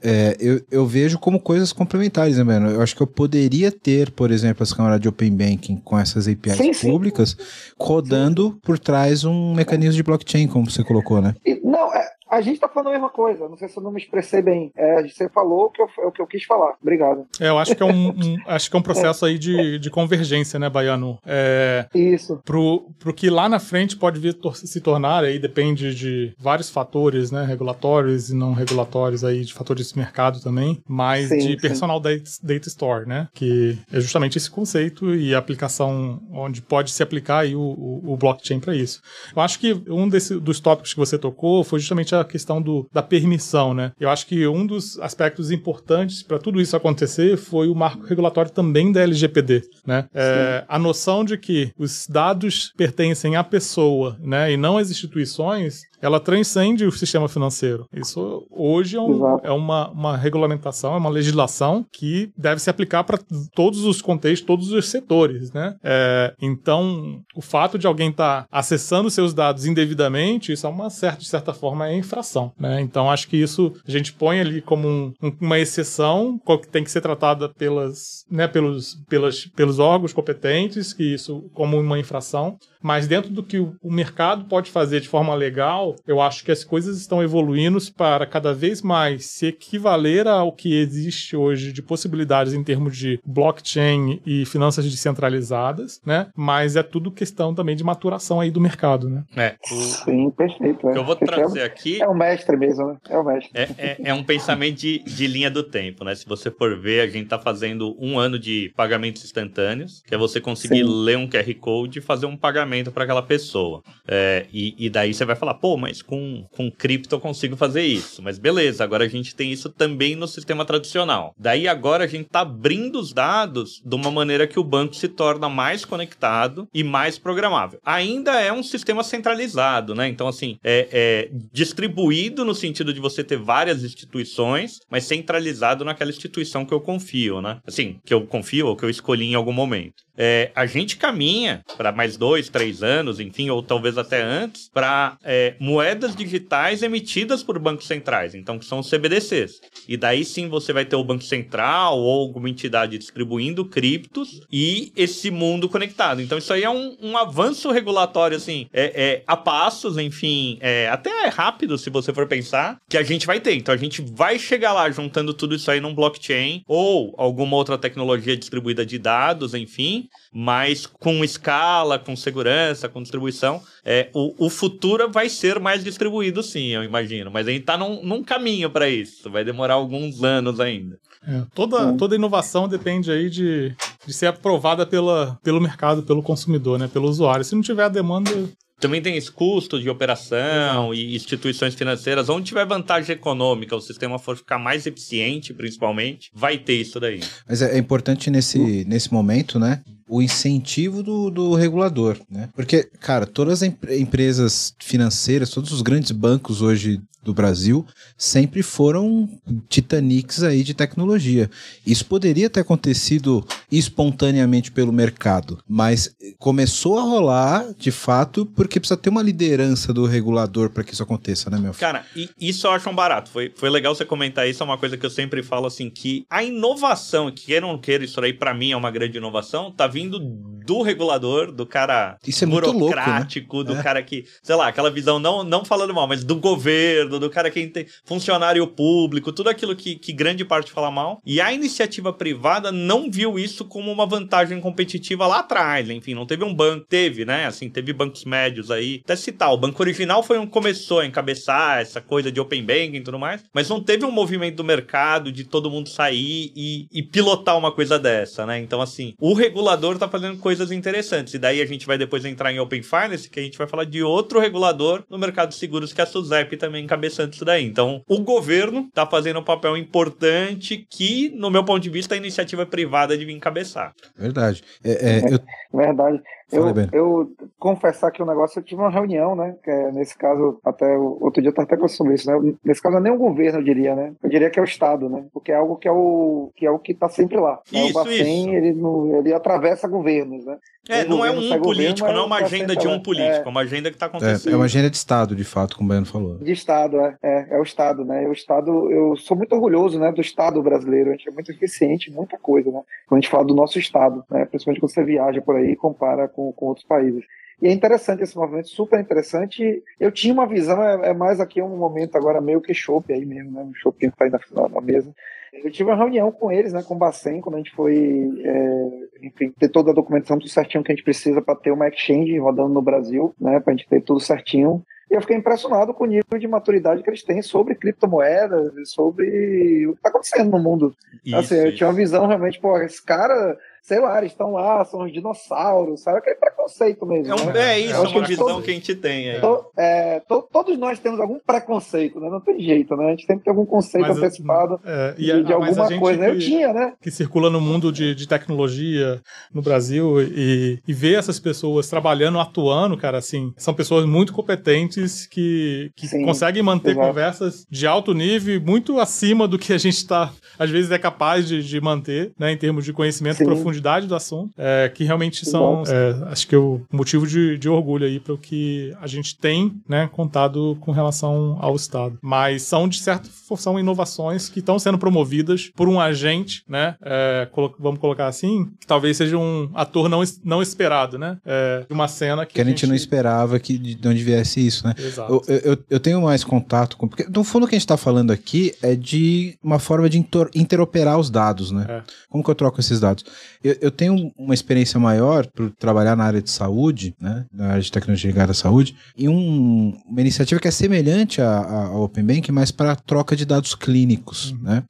é, eu, eu vejo como coisas complementares, né, mano? Eu acho que eu poderia ter, por exemplo, as câmeras de Open Banking com essas APIs sim, públicas sim. rodando por trás um mecanismo de blockchain, como você colocou, né? Não, é, a gente está falando a mesma coisa, não sei se eu não me expressei bem. É, você falou o que, eu, o que eu quis falar. Obrigado. É, eu acho que é um, um acho que é um processo é. aí de, de convergência, né, Baiano? É, Isso. Pro, pro que lá na frente pode vir se tornar, aí depende de vários fatores, né, regulatórios e não regulatórios aí, de fatores de mercado também, mas sim, de sim. personal data, data, store, né, que é justamente esse conceito e a aplicação onde pode se aplicar aí o, o, o blockchain para isso. Eu acho que um desse, dos tópicos que você tocou foi justamente a questão do, da permissão, né? Eu acho que um dos aspectos importantes para tudo isso acontecer foi o marco regulatório também da LGPD, né? É, a noção de que os dados pertencem à pessoa, né, e não às instituições, ela transcende o sistema financeiro. Isso hoje é, um, é uma, uma regulamentação, é uma legislação que deve se aplicar para todos os contextos, todos os setores, né? É, então, o fato de alguém estar tá acessando seus dados indevidamente, isso é uma certa, de certa forma, é infração, né? Então, acho que isso a gente põe ali como um, uma exceção que tem que ser tratada pelas, né, pelos, pelas, pelos órgãos competentes, que isso como uma infração, mas dentro do que o mercado pode fazer de forma legal, eu acho que as coisas estão evoluindo para cada vez mais se equivaler ao que existe hoje de possibilidades em termos de blockchain e finanças descentralizadas, né? Mas é tudo questão também de maturação aí do mercado, né? É. O... Sim, perfeito. É. eu vou trazer aqui... É o mestre mesmo, né? É o mestre. É, é, é um pensamento de, de linha do tempo, né? Se você for ver, a gente tá fazendo um ano de pagamentos instantâneos, que é você conseguir Sim. ler um QR Code e fazer um pagamento para aquela pessoa. É, e, e, daí você vai falar, pô, mas com, com cripto eu consigo fazer isso. Mas beleza, agora a gente tem isso também no sistema tradicional. Daí agora a gente está abrindo os dados de uma maneira que o banco se torna mais conectado e mais programável. Ainda é um sistema centralizado, né? Então, assim, é, é distribuído no sentido de você ter várias instituições, mas centralizado naquela instituição que eu confio, né? Assim, que eu confio ou que eu escolhi em algum momento é, a gente caminha para mais dois, três anos, enfim, ou talvez até antes, para é, moedas digitais emitidas por bancos centrais, então que são os CBDCs. E daí sim você vai ter o Banco Central ou alguma entidade distribuindo criptos e esse mundo conectado. Então isso aí é um, um avanço regulatório, assim, é, é a passos, enfim, é, até é rápido se você for pensar, que a gente vai ter. Então a gente vai chegar lá juntando tudo isso aí num blockchain ou alguma outra tecnologia distribuída de dados, enfim, mas com escala, com segurança, com distribuição, é, o, o futuro vai ser mais distribuído sim, eu imagino. Mas a gente está num, num caminho para isso. Vai demorar alguns anos ainda. É, toda, toda inovação depende aí de, de ser aprovada pela, pelo mercado, pelo consumidor, né? Pelo usuário. Se não tiver a demanda, também tem esse custo de operação e instituições financeiras. Onde tiver vantagem econômica, o sistema for ficar mais eficiente, principalmente, vai ter isso daí. Mas é, é importante nesse, nesse momento, né? O incentivo do, do regulador, né? Porque, cara, todas as em empresas financeiras, todos os grandes bancos hoje do Brasil sempre foram titanics aí de tecnologia. Isso poderia ter acontecido espontaneamente pelo mercado, mas começou a rolar de fato porque precisa ter uma liderança do regulador para que isso aconteça, né, meu filho? Cara, e isso eu acho um barato. Foi, foi legal você comentar isso, é uma coisa que eu sempre falo assim, que a inovação, que queira ou não queira, isso aí para mim é uma grande inovação, tá vindo do regulador, do cara isso é burocrático, louco, né? do é. cara que, sei lá, aquela visão, não, não falando mal, mas do governo, do cara que tem funcionário público, tudo aquilo que, que grande parte fala mal. E a iniciativa privada não viu isso como uma vantagem competitiva lá atrás, enfim, não teve um banco, teve, né, assim, teve bancos médios aí, até citar, o banco original foi um começou a encabeçar essa coisa de open banking e tudo mais, mas não teve um movimento do mercado de todo mundo sair e, e pilotar uma coisa dessa, né, então assim, o regulador tá fazendo coisas coisas interessantes. E daí a gente vai depois entrar em Open Finance, que a gente vai falar de outro regulador no mercado de seguros, que é a SUSEP também encabeçando isso daí. Então, o governo está fazendo um papel importante que, no meu ponto de vista, a iniciativa privada devia encabeçar. Verdade. É, é, eu... Verdade. Eu, eu confessar que o negócio, eu tive uma reunião, né? Que é, nesse caso, até o, outro dia eu estava até falando sobre isso, né? Nesse caso, não é nem o governo, eu diria, né? Eu diria que é o Estado, né? Porque é algo que é o que é o que está sempre lá. Isso, o Bacen, ele, ele atravessa governos, né? É, não é um político, não é uma agenda de um político, é, é uma agenda que está acontecendo. É, é, uma agenda de Estado, de fato, como o Baiano falou. De Estado, é, é. É o Estado, né? O Estado, eu sou muito orgulhoso, né? Do Estado brasileiro. A gente é muito eficiente, muita coisa, né? Quando a gente fala do nosso Estado, né? Principalmente quando você viaja por aí e compara com, com outros países. E é interessante esse movimento, super interessante. Eu tinha uma visão, é, é mais aqui um momento agora meio que chope aí mesmo, né? Um chope que está aí na, na, mesa. Eu tive uma reunião com eles, né, com o Bacen, quando a gente foi, é, enfim, ter toda a documentação tudo certinho que a gente precisa para ter uma exchange rodando no Brasil, né, para a gente ter tudo certinho. E eu fiquei impressionado com o nível de maturidade que eles têm sobre criptomoedas e sobre o que está acontecendo no mundo. Isso, assim, eu tinha uma visão realmente, pô, esse cara sei lá, eles estão lá, são os dinossauros, sabe? Aquele preconceito mesmo. É, um, né? é isso, é uma visão todos, que a gente tem. É. To, é, to, todos nós temos algum preconceito, né? Não tem jeito, né? A gente tem que ter algum conceito mas, antecipado é, de, a, de alguma coisa. Que, Eu tinha, né? Que circula no mundo de, de tecnologia no Brasil e, e ver essas pessoas trabalhando, atuando, cara, assim, são pessoas muito competentes que, que Sim, conseguem manter exato. conversas de alto nível, muito acima do que a gente está, às vezes, é capaz de, de manter, né? Em termos de conhecimento profundo profundidade do assunto, é, que realmente são, é, acho que, o motivo de, de orgulho aí para o que a gente tem, né, contado com relação ao Estado. Mas são, de certa forma, são inovações que estão sendo promovidas por um agente, né, é, colo vamos colocar assim, que talvez seja um ator não, não esperado, né, é, de uma cena que, que a, gente, gente não esperava que de onde viesse isso, né. Exato. Eu, eu, eu tenho mais contato com... Porque, no fundo, o que a gente está falando aqui é de uma forma de interoperar os dados, né. É. Como que eu troco esses dados? Eu, eu, tenho uma experiência maior por trabalhar na área de saúde, né, na área de tecnologia ligada à saúde, e um, uma iniciativa que é semelhante ao Open Bank, mas para troca de dados clínicos, uhum. né?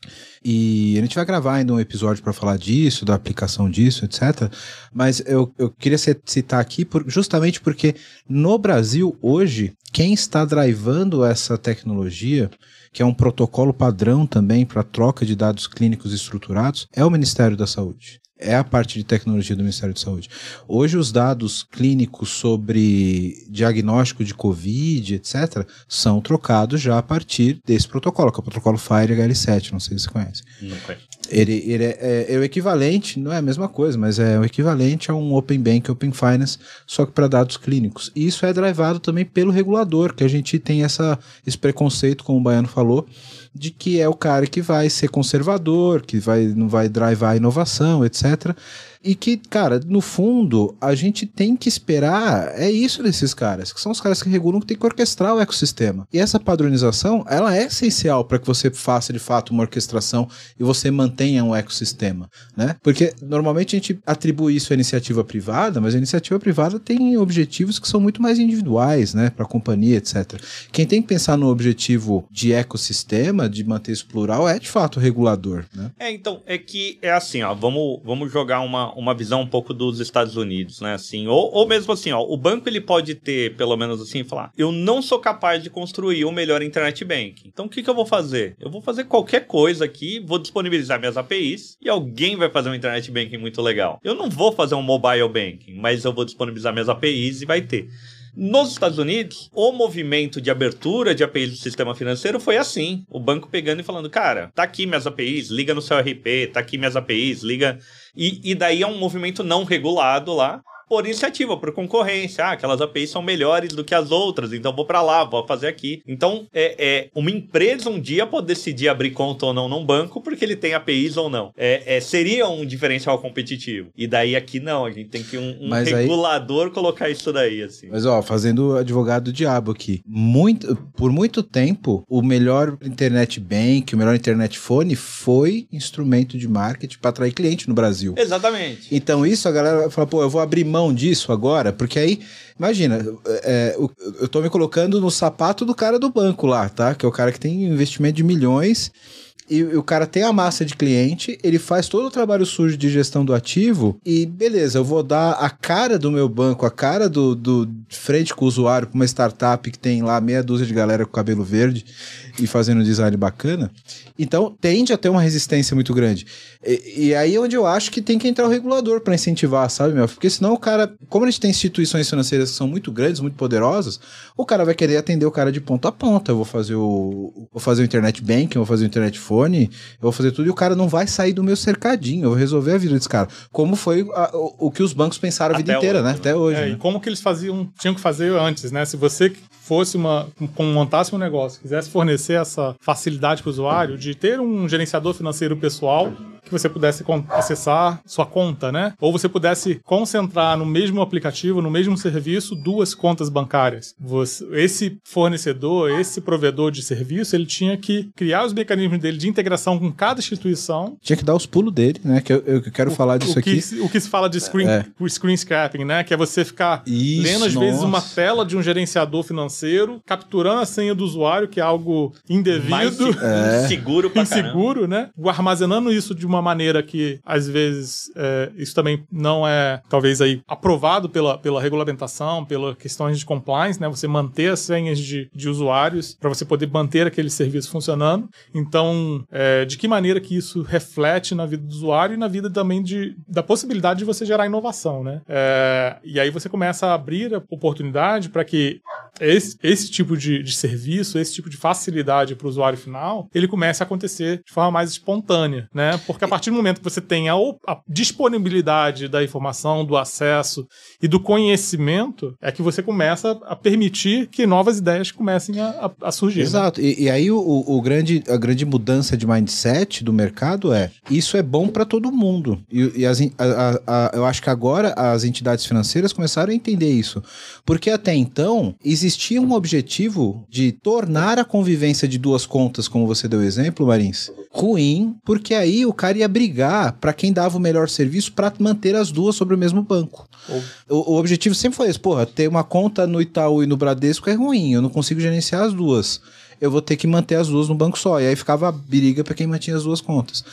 E a gente vai gravar ainda um episódio para falar disso, da aplicação disso, etc. Mas eu, eu queria citar aqui por, justamente porque no Brasil hoje quem está drivando essa tecnologia que é um protocolo padrão também para troca de dados clínicos estruturados, é o Ministério da Saúde é a parte de tecnologia do Ministério de Saúde. Hoje, os dados clínicos sobre diagnóstico de Covid, etc., são trocados já a partir desse protocolo, que é o protocolo FIRE HL7, não sei se você conhece. Não conheço. Ele, ele é, é, é, o equivalente, não é a mesma coisa, mas é o equivalente a um Open Bank, Open Finance, só que para dados clínicos. E isso é drivado também pelo regulador, que a gente tem essa, esse preconceito, como o Baiano falou, de que é o cara que vai ser conservador, que vai, não vai drivar a inovação, etc etc. E que, cara, no fundo, a gente tem que esperar, é isso desses caras, que são os caras que regulam que tem que orquestrar o ecossistema. E essa padronização, ela é essencial para que você faça de fato uma orquestração e você mantenha um ecossistema, né? Porque normalmente a gente atribui isso à iniciativa privada, mas a iniciativa privada tem objetivos que são muito mais individuais, né, para a companhia, etc. Quem tem que pensar no objetivo de ecossistema, de manter isso plural, é de fato o regulador, né? É, então, é que é assim, ó, vamos, vamos jogar uma uma visão um pouco dos Estados Unidos, né? Assim, ou, ou mesmo assim, ó, o banco ele pode ter, pelo menos assim, falar: eu não sou capaz de construir o melhor internet banking. Então o que, que eu vou fazer? Eu vou fazer qualquer coisa aqui, vou disponibilizar minhas APIs e alguém vai fazer um internet banking muito legal. Eu não vou fazer um mobile banking, mas eu vou disponibilizar minhas APIs e vai ter. Nos Estados Unidos, o movimento de abertura de APIs do sistema financeiro foi assim: o banco pegando e falando, cara, tá aqui minhas APIs, liga no seu RP, tá aqui minhas APIs, liga. E, e daí é um movimento não regulado lá por iniciativa, por concorrência. Ah, aquelas APIs são melhores do que as outras, então vou para lá, vou fazer aqui. Então, é, é, uma empresa um dia pode decidir abrir conta ou não num banco porque ele tem APIs ou não. É, é seria um diferencial competitivo. E daí aqui não, a gente tem que um, um regulador aí... colocar isso daí, assim. Mas ó, fazendo advogado do diabo aqui, muito, por muito tempo, o melhor internet bank, o melhor internet phone foi instrumento de marketing para atrair cliente no Brasil. Exatamente. Então isso a galera fala, pô, eu vou abrir mão disso agora, porque aí, imagina, é, eu tô me colocando no sapato do cara do banco lá, tá? Que é o cara que tem investimento de milhões e, o cara tem a massa de cliente, ele faz todo o trabalho sujo de gestão do ativo e beleza, eu vou dar a cara do meu banco, a cara do, do frente com o usuário para uma startup que tem lá meia dúzia de galera com cabelo verde e fazendo um design bacana. Então tende a ter uma resistência muito grande. E, e aí é onde eu acho que tem que entrar o regulador para incentivar, sabe, meu? Porque senão o cara, como a gente tem instituições financeiras que são muito grandes, muito poderosas, o cara vai querer atender o cara de ponta a ponta. Eu vou fazer o, vou fazer o internet banking, vou fazer o internet phone, eu vou fazer tudo e o cara não vai sair do meu cercadinho. Eu vou resolver a vida desse cara. Como foi a, o, o, que os bancos pensaram a vida inteira, hoje, né? Até hoje. É, né? E como que eles faziam, tinham que fazer antes, né? Se você fosse uma, montasse um negócio, quisesse fornecer essa facilidade para o usuário de ter um gerenciador financeiro pessoal que você pudesse acessar sua conta, né? Ou você pudesse concentrar no mesmo aplicativo, no mesmo serviço, duas contas bancárias. Você, esse fornecedor, esse provedor de serviço, ele tinha que criar os mecanismos dele de integração com cada instituição. Tinha que dar os pulos dele, né? Que eu, eu quero o, falar disso o que, aqui. O que se fala de screen, é. screen scrapping, né? Que é você ficar Isso, lendo às nossa. vezes uma tela de um gerenciador financeiro, capturando a senha do usuário, que é algo indevido. Mais é. inseguro pra Inseguro, né? Armazenando isso de uma uma maneira que, às vezes, é, isso também não é, talvez, aí aprovado pela, pela regulamentação, pelas questões de compliance, né? Você manter as senhas de, de usuários para você poder manter aquele serviço funcionando. Então, é, de que maneira que isso reflete na vida do usuário e na vida também de, da possibilidade de você gerar inovação, né? É, e aí você começa a abrir a oportunidade para que esse, esse tipo de, de serviço, esse tipo de facilidade para o usuário final, ele comece a acontecer de forma mais espontânea, né? Porque a partir do momento que você tem a, a, disponibilidade da informação, do acesso e do conhecimento, é que você começa a permitir que novas ideias comecem a, a, a surgir. Né? Exato. Né? E, e, aí o, o, grande, a grande mudança de mindset do mercado é isso é bom para todo mundo. E, e as, eu acho que agora as entidades financeiras começaram a entender isso. Porque até então existia um objetivo de tornar a convivência de duas contas, como você deu exemplo, Marins, ruim, porque aí o cara ia brigar para quem dava o melhor serviço para manter as duas sobre o mesmo banco. O, o, objetivo sempre foi esse, porra, ter uma conta no Itaú e no Bradesco é ruim, eu não consigo gerenciar as duas. Eu vou ter que manter as duas no banco só. E aí ficava a briga para quem mantinha as duas contas.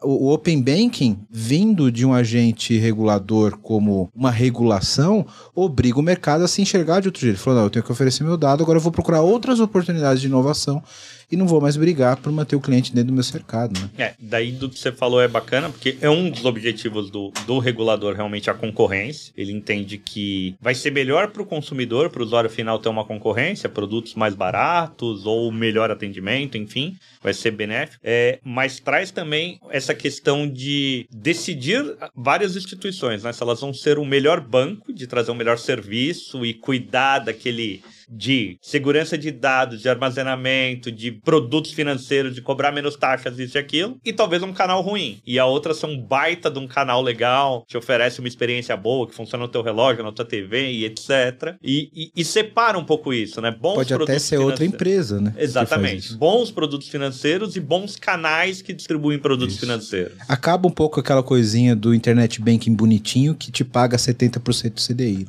O, o Open Banking, vindo de um agente regulador como uma regulação, obriga o mercado a se enxergar de outro jeito. Ele falou: não, eu tenho que oferecer meu dado, agora eu vou procurar outras oportunidades de inovação e não vou mais brigar por manter o cliente dentro do meu cercado, né? É, daí do que você falou é bacana, porque é um dos objetivos do, do regulador realmente a concorrência. Ele entende que vai ser melhor para o consumidor, para o usuário final ter uma concorrência, produtos mais baratos ou melhor atendimento, enfim, vai ser benéfico. É, mas traz também essa questão de decidir várias instituições, né? Se elas vão ser o melhor banco, de trazer um melhor serviço e cuidar daquele de segurança de dados, de armazenamento, de produtos financeiros, de cobrar menos taxas, isso e aquilo, e talvez um canal ruim. E a outra são um baita de um canal legal, te oferece uma experiência boa, que funciona no teu relógio, na tua TV e etc. E, e, e separa um pouco isso, né? Bons Pode até ser outra empresa, né? Exatamente. Bons produtos financeiros e bons canais que distribuem produtos isso. financeiros. Acaba um pouco aquela coisinha do internet banking bonitinho que te paga 70% do CDI.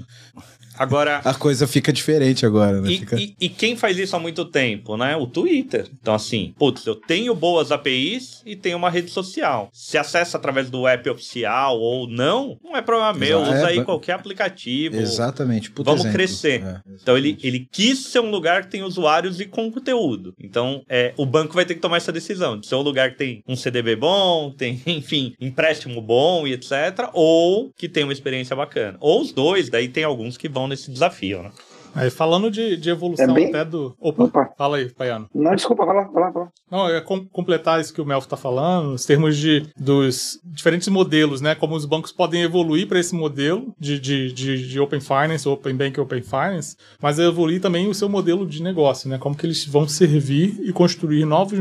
Agora. A coisa fica diferente agora, né? E, Fica... e- e quem faz isso há muito tempo, né? O Twitter. Então, assim, putz, eu tenho boas APIs e tenho uma rede social. Se acessa através do app oficial ou não, não é problema meu. Exato. Usa É, aí qualquer aplicativo. Exatamente. Puta Vamos exemplo. crescer. É, Então ele, ele quis ser um lugar que tem usuários e conteúdo. Então é, o banco vai ter que tomar essa decisão de ser um lugar que tem um CDB bom, tem, enfim, empréstimo bom e etc. Ou que tem uma experiência bacana. Ou os dois, daí tem alguns que vão nesse desafio, né? Aí falando de, de evolução É bem- até do. Opa, Opa. fala aí, Paiano. Não, desculpa, lá, vai lá. Não, é com- completar isso que o Melf está falando, os termos de, dos diferentes modelos, né? Como os bancos podem evoluir para esse modelo de, de, de, de Open Finance, Open Bank Open Finance, mas evoluir também o seu modelo de negócio, né? Como que eles vão servir e construir novos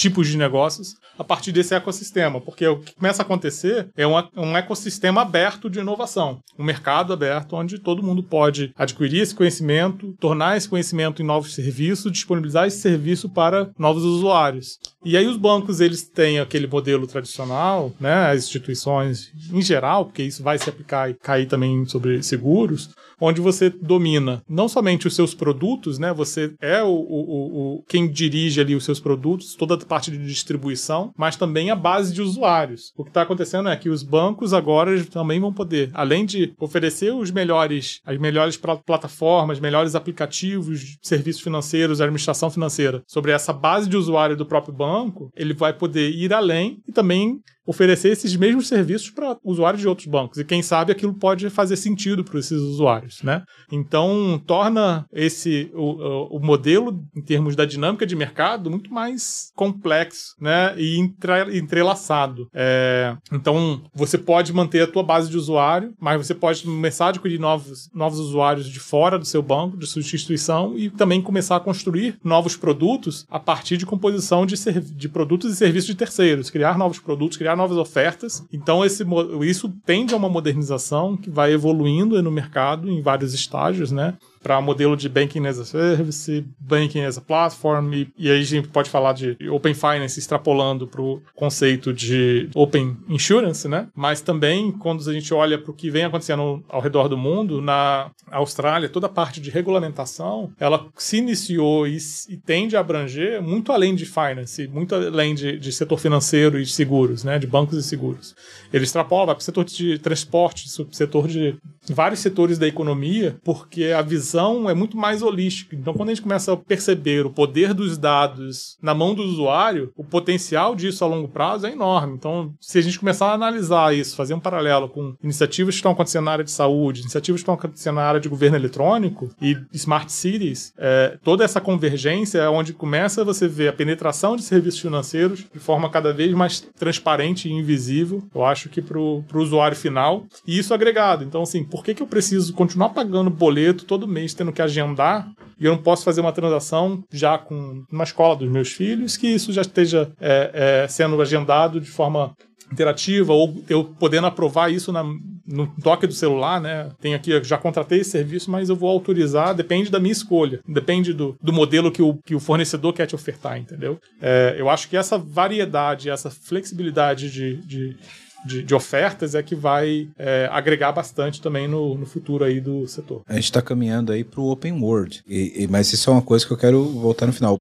tipos de negócios a partir desse ecossistema, porque o que começa a acontecer é um, um ecossistema aberto de inovação, um mercado aberto onde todo mundo pode adquirir esse conhecimento, tornar esse conhecimento em novos serviços, disponibilizar esse serviço para novos usuários. E aí os bancos eles têm aquele modelo tradicional, né, as instituições em geral, porque isso vai se aplicar e cair também sobre seguros, onde você domina não somente os seus produtos, né? Você é o, o, o- quem dirige ali os seus produtos, toda a parte de distribuição, mas também a base de usuários. O que está acontecendo é que os bancos agora também vão poder, além de oferecer os melhores, as melhores pla- plataformas, melhores aplicativos, serviços financeiros, administração financeira, sobre essa base de usuário do próprio banco, ele vai poder ir além e também oferecer esses mesmos serviços para usuários de outros bancos. E quem sabe aquilo pode fazer sentido para esses usuários, né? Então, torna esse o, o- modelo em termos da dinâmica de mercado muito mais complexo, né? E entre- entrelaçado. É, então, você pode manter a tua base de usuário, mas você pode começar a adquirir novos, novos usuários de fora do seu banco, de sua instituição e também começar a construir novos produtos a partir de composição de, de produtos e serviços de terceiros, criar novos produtos, criar novas ofertas. Então, esse, isso tende a uma modernização que vai evoluindo no mercado em vários estágios, né? Para modelo de Banking as a Service, Banking as a Platform, e, e aí a gente pode falar de Open Finance extrapolando para o conceito de Open Insurance, né? Mas também, quando a gente olha para o que vem acontecendo ao redor do mundo, na Austrália, toda a parte de regulamentação, ela se iniciou e, e tende a abranger muito além de finance, muito além de, de setor financeiro e de seguros, né? De bancos e seguros. Ele extrapola, para o setor de transporte, setor de vários setores da economia, porque a visão é muito mais holística. Então, quando a gente começa a perceber o poder dos dados na mão do usuário, o potencial disso a longo prazo é enorme. Então, se a gente começar a analisar isso, fazer um paralelo com iniciativas que estão acontecendo na área de saúde, iniciativas que estão acontecendo na área de governo eletrônico e smart cities, é, toda essa convergência é onde começa você ver a penetração de serviços financeiros de forma cada vez mais transparente e invisível, eu acho que para o usuário final, e isso agregado. Então, assim, por que, que eu preciso continuar pagando boleto todo mês, tendo que agendar, e eu não posso fazer uma transação já com uma escola dos meus filhos, que isso já esteja é, é, sendo agendado de forma interativa ou eu podendo aprovar isso na- no toque do celular, né? Tem aqui, já contratei esse serviço, mas eu vou autorizar, depende da minha escolha, depende do, do modelo que o, que o fornecedor quer te ofertar, entendeu? É, eu acho que essa variedade, essa flexibilidade de, de, de, de ofertas é que vai é, agregar bastante também no, no futuro aí do setor. A gente está caminhando aí para o open world, E- e- mas isso é uma coisa que eu quero voltar no final.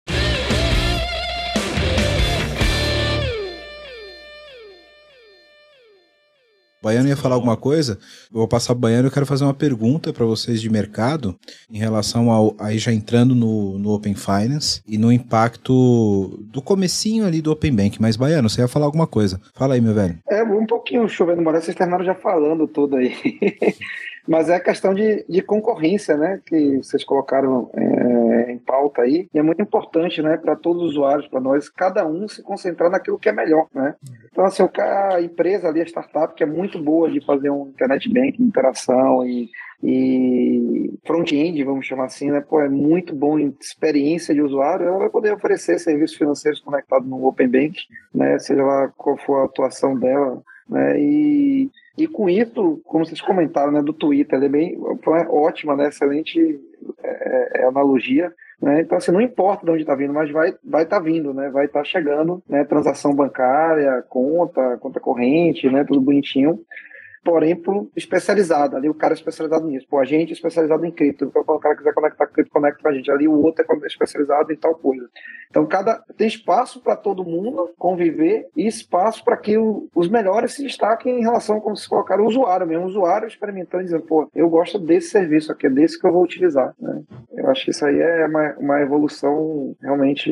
Baiano ia falar alguma coisa? Eu vou passar pro Baiano. Eu quero fazer uma pergunta para vocês de mercado em relação ao aí já entrando no, no Open Finance e no impacto do comecinho ali do Open Bank. Mas Baiano, você ia falar alguma coisa? Fala aí, meu velho. É, um pouquinho chovendo molhado, vocês terminaram já falando tudo aí. Mas é a questão de, de concorrência, né, que vocês colocaram é, em pauta aí, e é muito importante, né, para todos os usuários, para nós, cada um se concentrar naquilo que é melhor, né. Então, assim, a empresa ali, a startup, que é muito boa de fazer um internet banking, interação e, e front-end, vamos chamar assim, né, pô, é muito bom em experiência de usuário, ela vai poder oferecer serviços financeiros conectados no Open Bank, né, seja lá qual for a atuação dela, né, e, e com isso, como vocês comentaram, né, do Twitter, é bem, foi ótima, né, excelente é, é, analogia, né, então assim, não importa de onde está vindo, mas vai vai estar vindo, né, vai estar chegando, né, transação bancária, conta, conta corrente, né, tudo bonitinho, porém pro especializado. Ali o cara é especializado nisso. Pô, a gente é especializado em cripto. Então, quando o cara quiser conectar cripto, conecta com a gente. Ali o outro é especializado em tal coisa. Então, cada tem espaço para todo mundo conviver e espaço para que o, os melhores se destaquem em relação como se colocar o usuário mesmo, o usuário experimentando e dizendo, pô, eu gosto desse serviço aqui, é desse que eu vou utilizar. Né? Eu acho que isso aí é uma, uma evolução realmente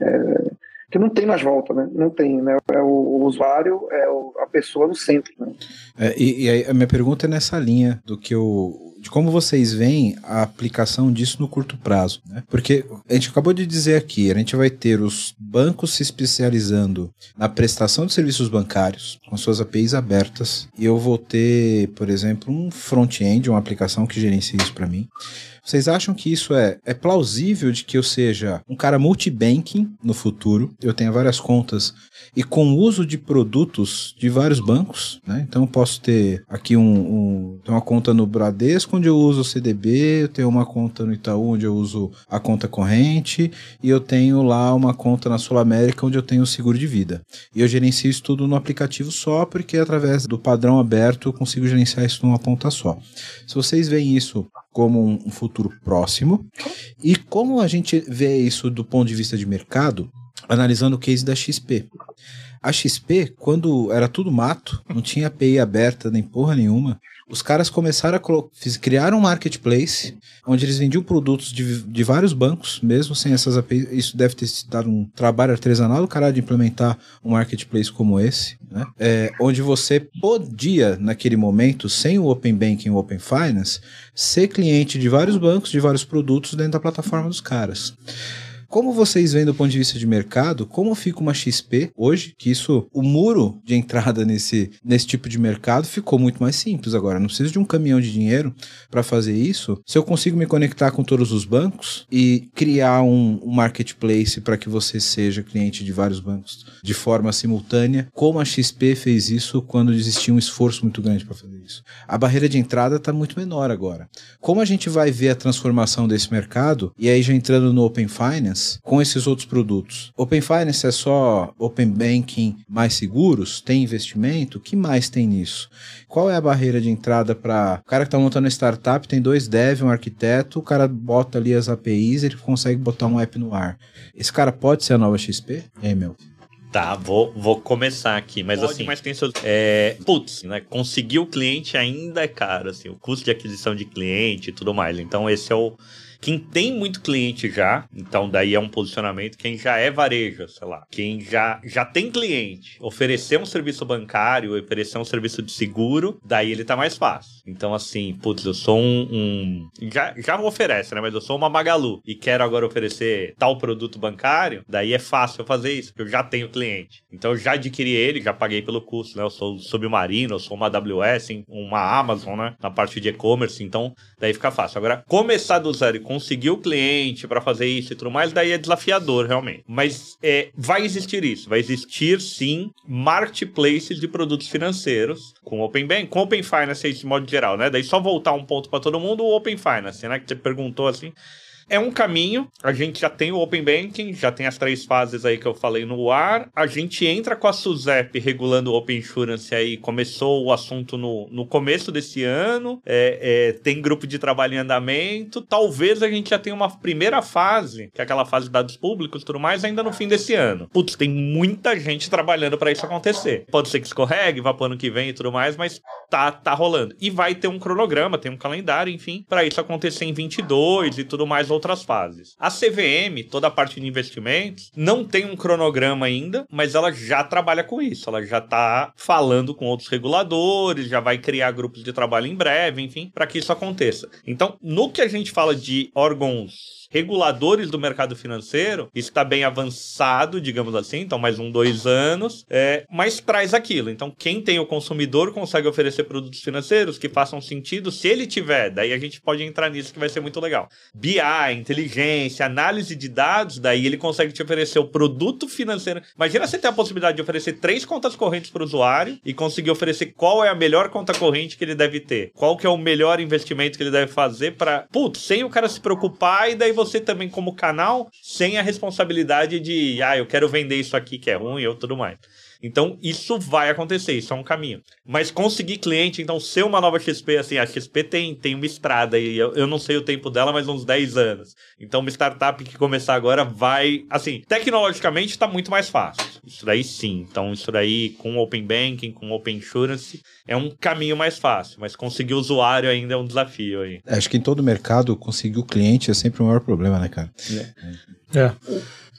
é, que não tem mais volta, né? Não tem, né? É o, o usuário, é o, a pessoa no centro. Né? É, e, e a minha pergunta é nessa linha do que eu de como vocês veem a aplicação disso no curto prazo, né? Porque a gente acabou de dizer aqui, a gente vai ter os bancos se especializando na prestação de serviços bancários com suas APIs abertas e eu vou ter, por exemplo, um front-end, uma aplicação que gerencia isso para mim. Vocês acham que isso é, é plausível de que eu seja um cara multibanking no futuro? Eu tenha várias contas e com o uso de produtos de vários bancos, né? Então eu posso ter aqui um, um uma conta no Bradesco onde eu uso o CDB, eu tenho uma conta no Itaú onde eu uso a conta corrente e eu tenho lá uma conta na Sul América onde eu tenho o seguro de vida. E eu gerencio isso tudo no aplicativo só porque através do padrão aberto eu consigo gerenciar isso numa ponta só. Se vocês veem isso como um futuro próximo. E como a gente vê isso do ponto de vista de mercado, analisando o case da XP. A XP, quando era tudo mato, não tinha API aberta nem porra nenhuma, os caras começaram a criar um marketplace onde eles vendiam produtos de, de vários bancos, mesmo sem essas APIs. Isso deve ter dado um trabalho artesanal do cara de implementar um marketplace como esse, né? É, onde você podia, naquele momento, sem o Open Banking e o Open Finance, ser cliente de vários bancos, de vários produtos dentro da plataforma dos caras. Como vocês veem do ponto de vista de mercado, como fica uma XP hoje? Que isso, o muro de entrada nesse, nesse tipo de mercado ficou muito mais simples agora. Não preciso de um caminhão de dinheiro para fazer isso. Se eu consigo me conectar com todos os bancos e criar um, um marketplace para que você seja cliente de vários bancos de forma simultânea, como a XP fez isso quando existia um esforço muito grande para fazer isso. A barreira de entrada está muito menor agora. Como a gente vai ver a transformação desse mercado? E aí já entrando no Open Finance Finance com esses outros produtos? Open Finance é só Open Banking mais seguros? Tem investimento? O que mais tem nisso? Qual é a barreira de entrada para o cara que está montando uma startup, tem dois dev, um arquiteto, o cara bota ali as APIs, ele consegue botar um app no ar. Esse cara pode ser a nova XP? É, meu. Tá, vou, vou começar aqui, mas Pode, assim, mas tem seus, é, putz, né, conseguir o cliente ainda é caro, assim, o custo de aquisição de cliente e tudo mais, então esse é o, quem tem muito cliente já, então daí é um posicionamento. Quem já é varejo, sei lá, quem já, já tem cliente, oferecer um serviço bancário, oferecer um serviço de seguro, daí ele tá mais fácil. Então, assim, putz, eu sou um. um já, já oferece, né? Mas eu sou uma Magalu e quero agora oferecer tal produto bancário, daí é fácil eu fazer isso, porque eu já tenho cliente. Então eu já adquiri ele, já paguei pelo custo, né? Eu sou Submarino, eu sou uma AWS, uma Amazon, né? Na parte de e-commerce, então daí fica fácil. Agora, começar do zero e conseguir o cliente para fazer isso e tudo mais, daí é desafiador, realmente. Mas é, vai existir isso. Vai existir, sim, marketplaces de produtos financeiros com Open Bank, com Open Finance de modo geral, né? Daí só voltar um ponto para todo mundo, o Open Finance, né? Que você perguntou assim. É um caminho, a gente já tem o Open Banking, já tem as três fases aí que eu falei no ar. A gente entra com a SUSEP regulando o Open Insurance aí, começou o assunto no, no começo desse ano, é, é, tem grupo de trabalho em andamento. Talvez a gente já tenha uma primeira fase, que é aquela fase de dados públicos e tudo mais, ainda no fim desse ano. Putz, tem muita gente trabalhando para isso acontecer. Pode ser que escorregue, vá pro ano que vem e tudo mais, mas tá, tá rolando. E vai ter um cronograma, tem um calendário, enfim, para isso acontecer em 22 e tudo mais, outras fases. A CVM, toda a parte de investimentos, não tem um cronograma ainda, mas ela já trabalha com isso. Ela já está falando com outros reguladores, já vai criar grupos de trabalho em breve, enfim, para que isso aconteça. Então, no que a gente fala de órgãos reguladores do mercado financeiro, está bem avançado, digamos assim, então mais um, dois anos, é, mas traz aquilo. Então, quem tem o consumidor consegue oferecer produtos financeiros que façam sentido se ele tiver. Daí a gente pode entrar nisso que vai ser muito legal. BI, inteligência, análise de dados, daí ele consegue te oferecer o produto financeiro. Imagina você ter a possibilidade de oferecer três contas correntes para o usuário e conseguir oferecer qual é a melhor conta corrente que ele deve ter, qual que é o melhor investimento que ele deve fazer para, putz, sem o cara se preocupar e daí você você também, como canal, sem a responsabilidade de, ah, eu quero vender isso aqui que é ruim ou tudo mais. Então, isso vai acontecer, isso é um caminho. Mas conseguir cliente, então, ser uma nova XP, assim, a XP tem, tem uma estrada aí, eu, eu não sei o tempo dela, mas uns 10 anos. Então, uma startup que começar agora vai, assim, tecnologicamente está muito mais fácil. Isso daí sim. Então, isso daí com Open Banking, com Open Insurance, é um caminho mais fácil, mas conseguir usuário ainda é um desafio aí. Acho que em todo mercado, conseguir o cliente é sempre o maior problema, né, cara? É. é.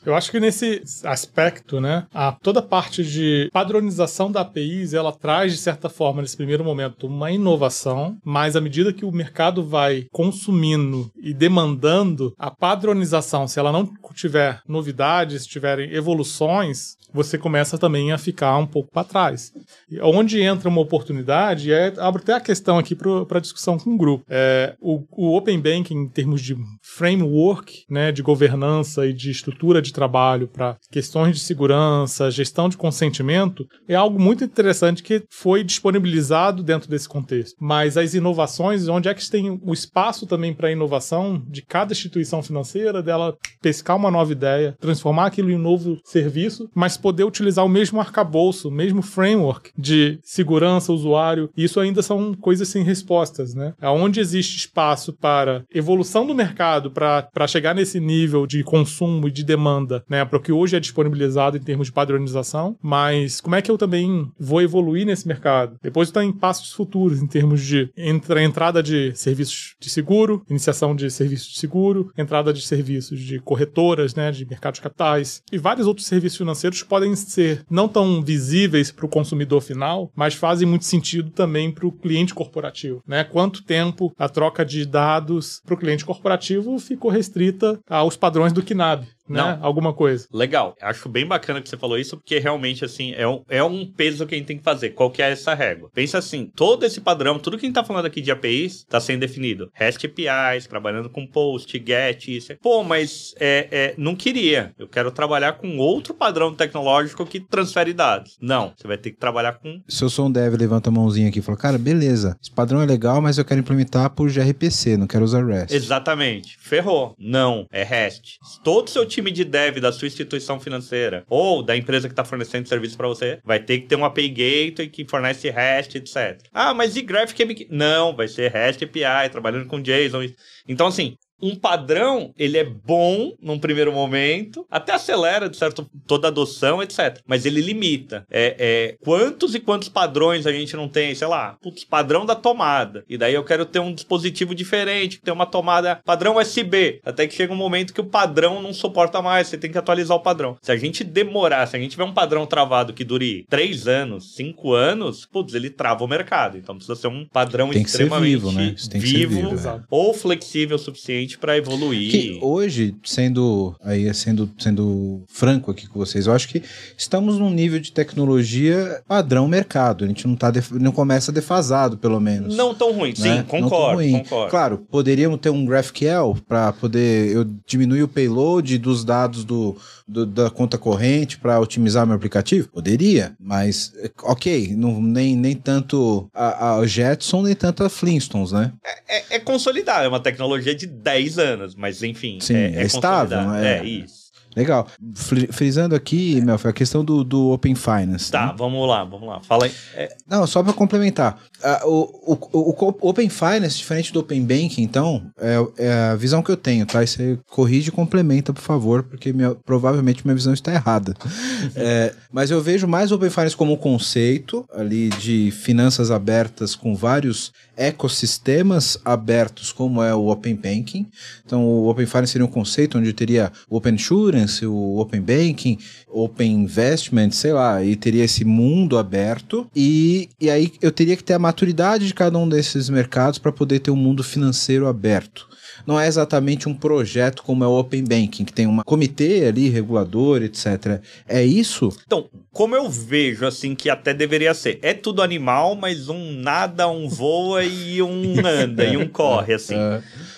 Eu acho que nesse aspecto, né, a, toda parte de padronização da APIs, ela traz, de certa forma, nesse primeiro momento, uma inovação, mas à medida que o mercado vai consumindo e demandando a padronização, se ela não tiver novidades, se tiverem evoluções, você começa também a ficar um pouco para trás. E onde entra uma oportunidade, é, abro até a questão aqui para discussão com o grupo. É, o, o Open Banking, em termos de framework, né, de governança e de estrutura de trabalho para questões de segurança, gestão de consentimento, é algo muito interessante que foi disponibilizado dentro desse contexto. Mas as inovações, onde é que tem o espaço também para inovação de cada instituição financeira, dela pescar uma nova ideia, transformar aquilo em um novo serviço, mas poder utilizar o mesmo arcabouço, o mesmo framework de segurança, usuário. Isso ainda são coisas sem respostas, né? Aonde existe espaço para evolução do mercado, para chegar nesse nível de consumo e de demanda, né? Para o que hoje é disponibilizado em termos de padronização, mas como é que eu também vou evoluir nesse mercado? Depois está em passos futuros, em termos de entra, entrada de serviços de seguro, iniciação de serviços de seguro, entrada de serviços de corretoras, né? De mercados capitais e vários outros serviços financeiros podem ser não tão visíveis para o consumidor final, mas fazem muito sentido também para o cliente corporativo. Né? Quanto tempo a troca de dados para o cliente corporativo ficou restrita aos padrões do KNAB? Né? Não. Alguma coisa. Legal. Acho bem bacana que você falou isso, porque realmente, assim, é um, é um peso que a gente tem que fazer. Qual que é essa régua? Pensa assim, todo esse padrão, tudo que a gente tá falando aqui de APIs, está sendo definido. REST APIs, trabalhando com POST, GET, isso. Pô, mas é, é, não queria. Eu quero trabalhar com outro padrão tecnológico que transfere dados. Não, você vai ter que trabalhar com... Se eu sou um dev, levanta a mãozinha aqui e fala, cara, beleza, esse padrão é legal, mas eu quero implementar por gRPC, não quero usar REST. Exatamente. Ferrou. Não, é REST. Todo seu time de dev da sua instituição financeira ou da empresa que está fornecendo serviço para você, vai ter que ter um API Gateway que fornece REST, etc. Ah, mas e Graphic API? Não, vai ser REST API, trabalhando com JSON. Então, assim, um padrão, ele é bom num primeiro momento, até acelera, de certo, toda a adoção, etc. Mas ele limita. É, é, quantos e quantos padrões a gente não tem? Sei lá, putz, padrão da tomada. E daí eu quero ter um dispositivo diferente, que tem uma tomada padrão USB. Até que chega um momento que o padrão não suporta mais, você tem que atualizar o padrão. Se a gente demorar, se a gente tiver um padrão travado que dure 3 anos, 5 anos, putz, ele trava o mercado. Então precisa ser um padrão tem extremamente vivo, né? vivo, vivo é. ou flexível o suficiente para evoluir. Que hoje, sendo aí sendo, sendo franco aqui com vocês, eu acho que estamos num nível de tecnologia padrão mercado. A gente não tá não começa defasado, pelo menos. Não tão ruim, né? sim, concordo, ruim. concordo. Claro, poderíamos ter um GraphQL para poder eu diminuir o payload dos dados do, do da conta corrente para otimizar meu aplicativo? Poderia, mas ok, não, nem, nem tanto a, a Jetson, nem tanto a Flintstones, né? É, é, é consolidado, é uma tecnologia de 10 anos, mas enfim. Sim, é, é, é estável. É, é isso. Legal. Frisando aqui, Melf, a questão do, do Open Finance. Tá, né? vamos lá, vamos lá. Fala aí. É... Não, só para complementar. O, o, o, Open Finance, diferente do Open Banking, então, é, é, a visão que eu tenho, tá? E você corrige e complementa, por favor, porque minha, provavelmente minha visão está errada. é, mas eu vejo mais o Open Finance como um conceito ali de finanças abertas com vários ecossistemas abertos, como é o Open Banking. Então, o Open Finance seria um conceito onde teria o Open Insurance, o Open Banking, Open Investment, sei lá, e teria esse mundo aberto. E, e aí eu teria que ter a maturidade de cada um desses mercados para poder ter um mundo financeiro aberto não é exatamente um projeto como é o Open Banking, que tem um comitê ali, regulador, etc. É isso? Então, como eu vejo, assim, que até deveria ser. É tudo animal, mas um nada, um voa e um anda, e um corre, assim.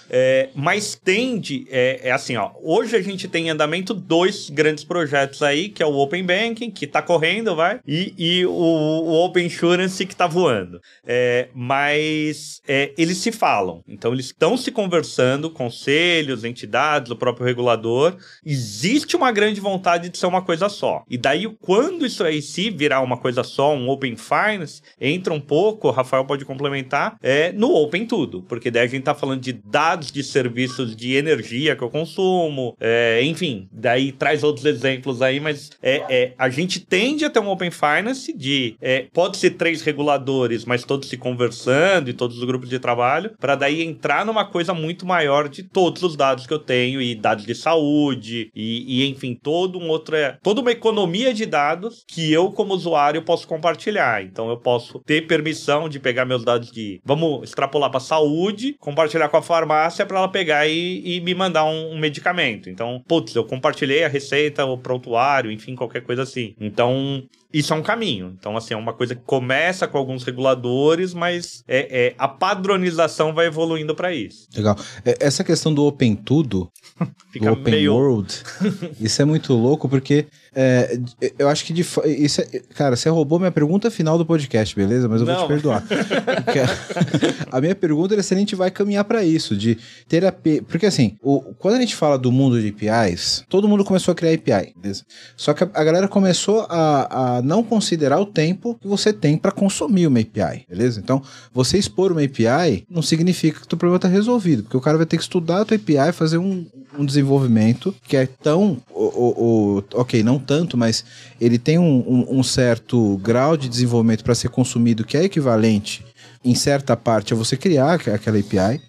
É. Mas tende, é, é, assim, ó. Hoje a gente tem em andamento dois grandes projetos aí, que é o Open Banking, que tá correndo, vai, e, e o, o, Open Insurance, que tá voando. É, mas é, eles se falam. Então, eles estão se conversando, conselhos, entidades, o próprio regulador. Existe uma grande vontade de ser uma coisa só. E daí, quando isso aí se virar uma coisa só, um Open Finance, entra um pouco, o Rafael pode complementar, é no Open Tudo. Porque daí a gente tá falando de dados de serviços de energia que eu consumo, é, enfim, daí traz outros exemplos aí, mas é, é, a gente tende a ter um Open Finance de é, pode ser três reguladores, mas todos se conversando e todos os grupos de trabalho, para daí entrar numa coisa muito maior de todos os dados que eu tenho e dados de saúde e, e enfim, todo um outro, é, toda uma economia de dados que eu como usuário posso compartilhar. Então eu posso ter permissão de pegar meus dados de, vamos extrapolar para saúde, compartilhar com a farmácia para ela pegar e, e me mandar um, um, medicamento. Então, putz, eu compartilhei a receita o prontuário, enfim, qualquer coisa assim. Então, isso é um caminho. Então, assim, é uma coisa que começa com alguns reguladores, mas é, é a padronização vai evoluindo para isso. Legal. É, essa questão do Open Tudo, do Open meio... World, isso é muito louco, porque é, eu acho que de, isso é, cara, você roubou minha pergunta final do podcast, beleza? Mas eu Não. vou te perdoar. a, minha pergunta é se a gente vai caminhar para isso, de ter a, porque assim, o, quando a gente fala do mundo de APIs, todo mundo começou a criar API, beleza? Só que a, a galera começou a, a não considerar o tempo que você tem para consumir uma API, beleza? Então, você expor uma API não significa que o problema está resolvido, porque o cara vai ter que estudar a tua API, fazer um, um desenvolvimento que é tão, o, o, o, ok, não tanto, mas ele tem um, um, um certo grau de desenvolvimento para ser consumido que é equivalente em certa parte a você criar aquela API.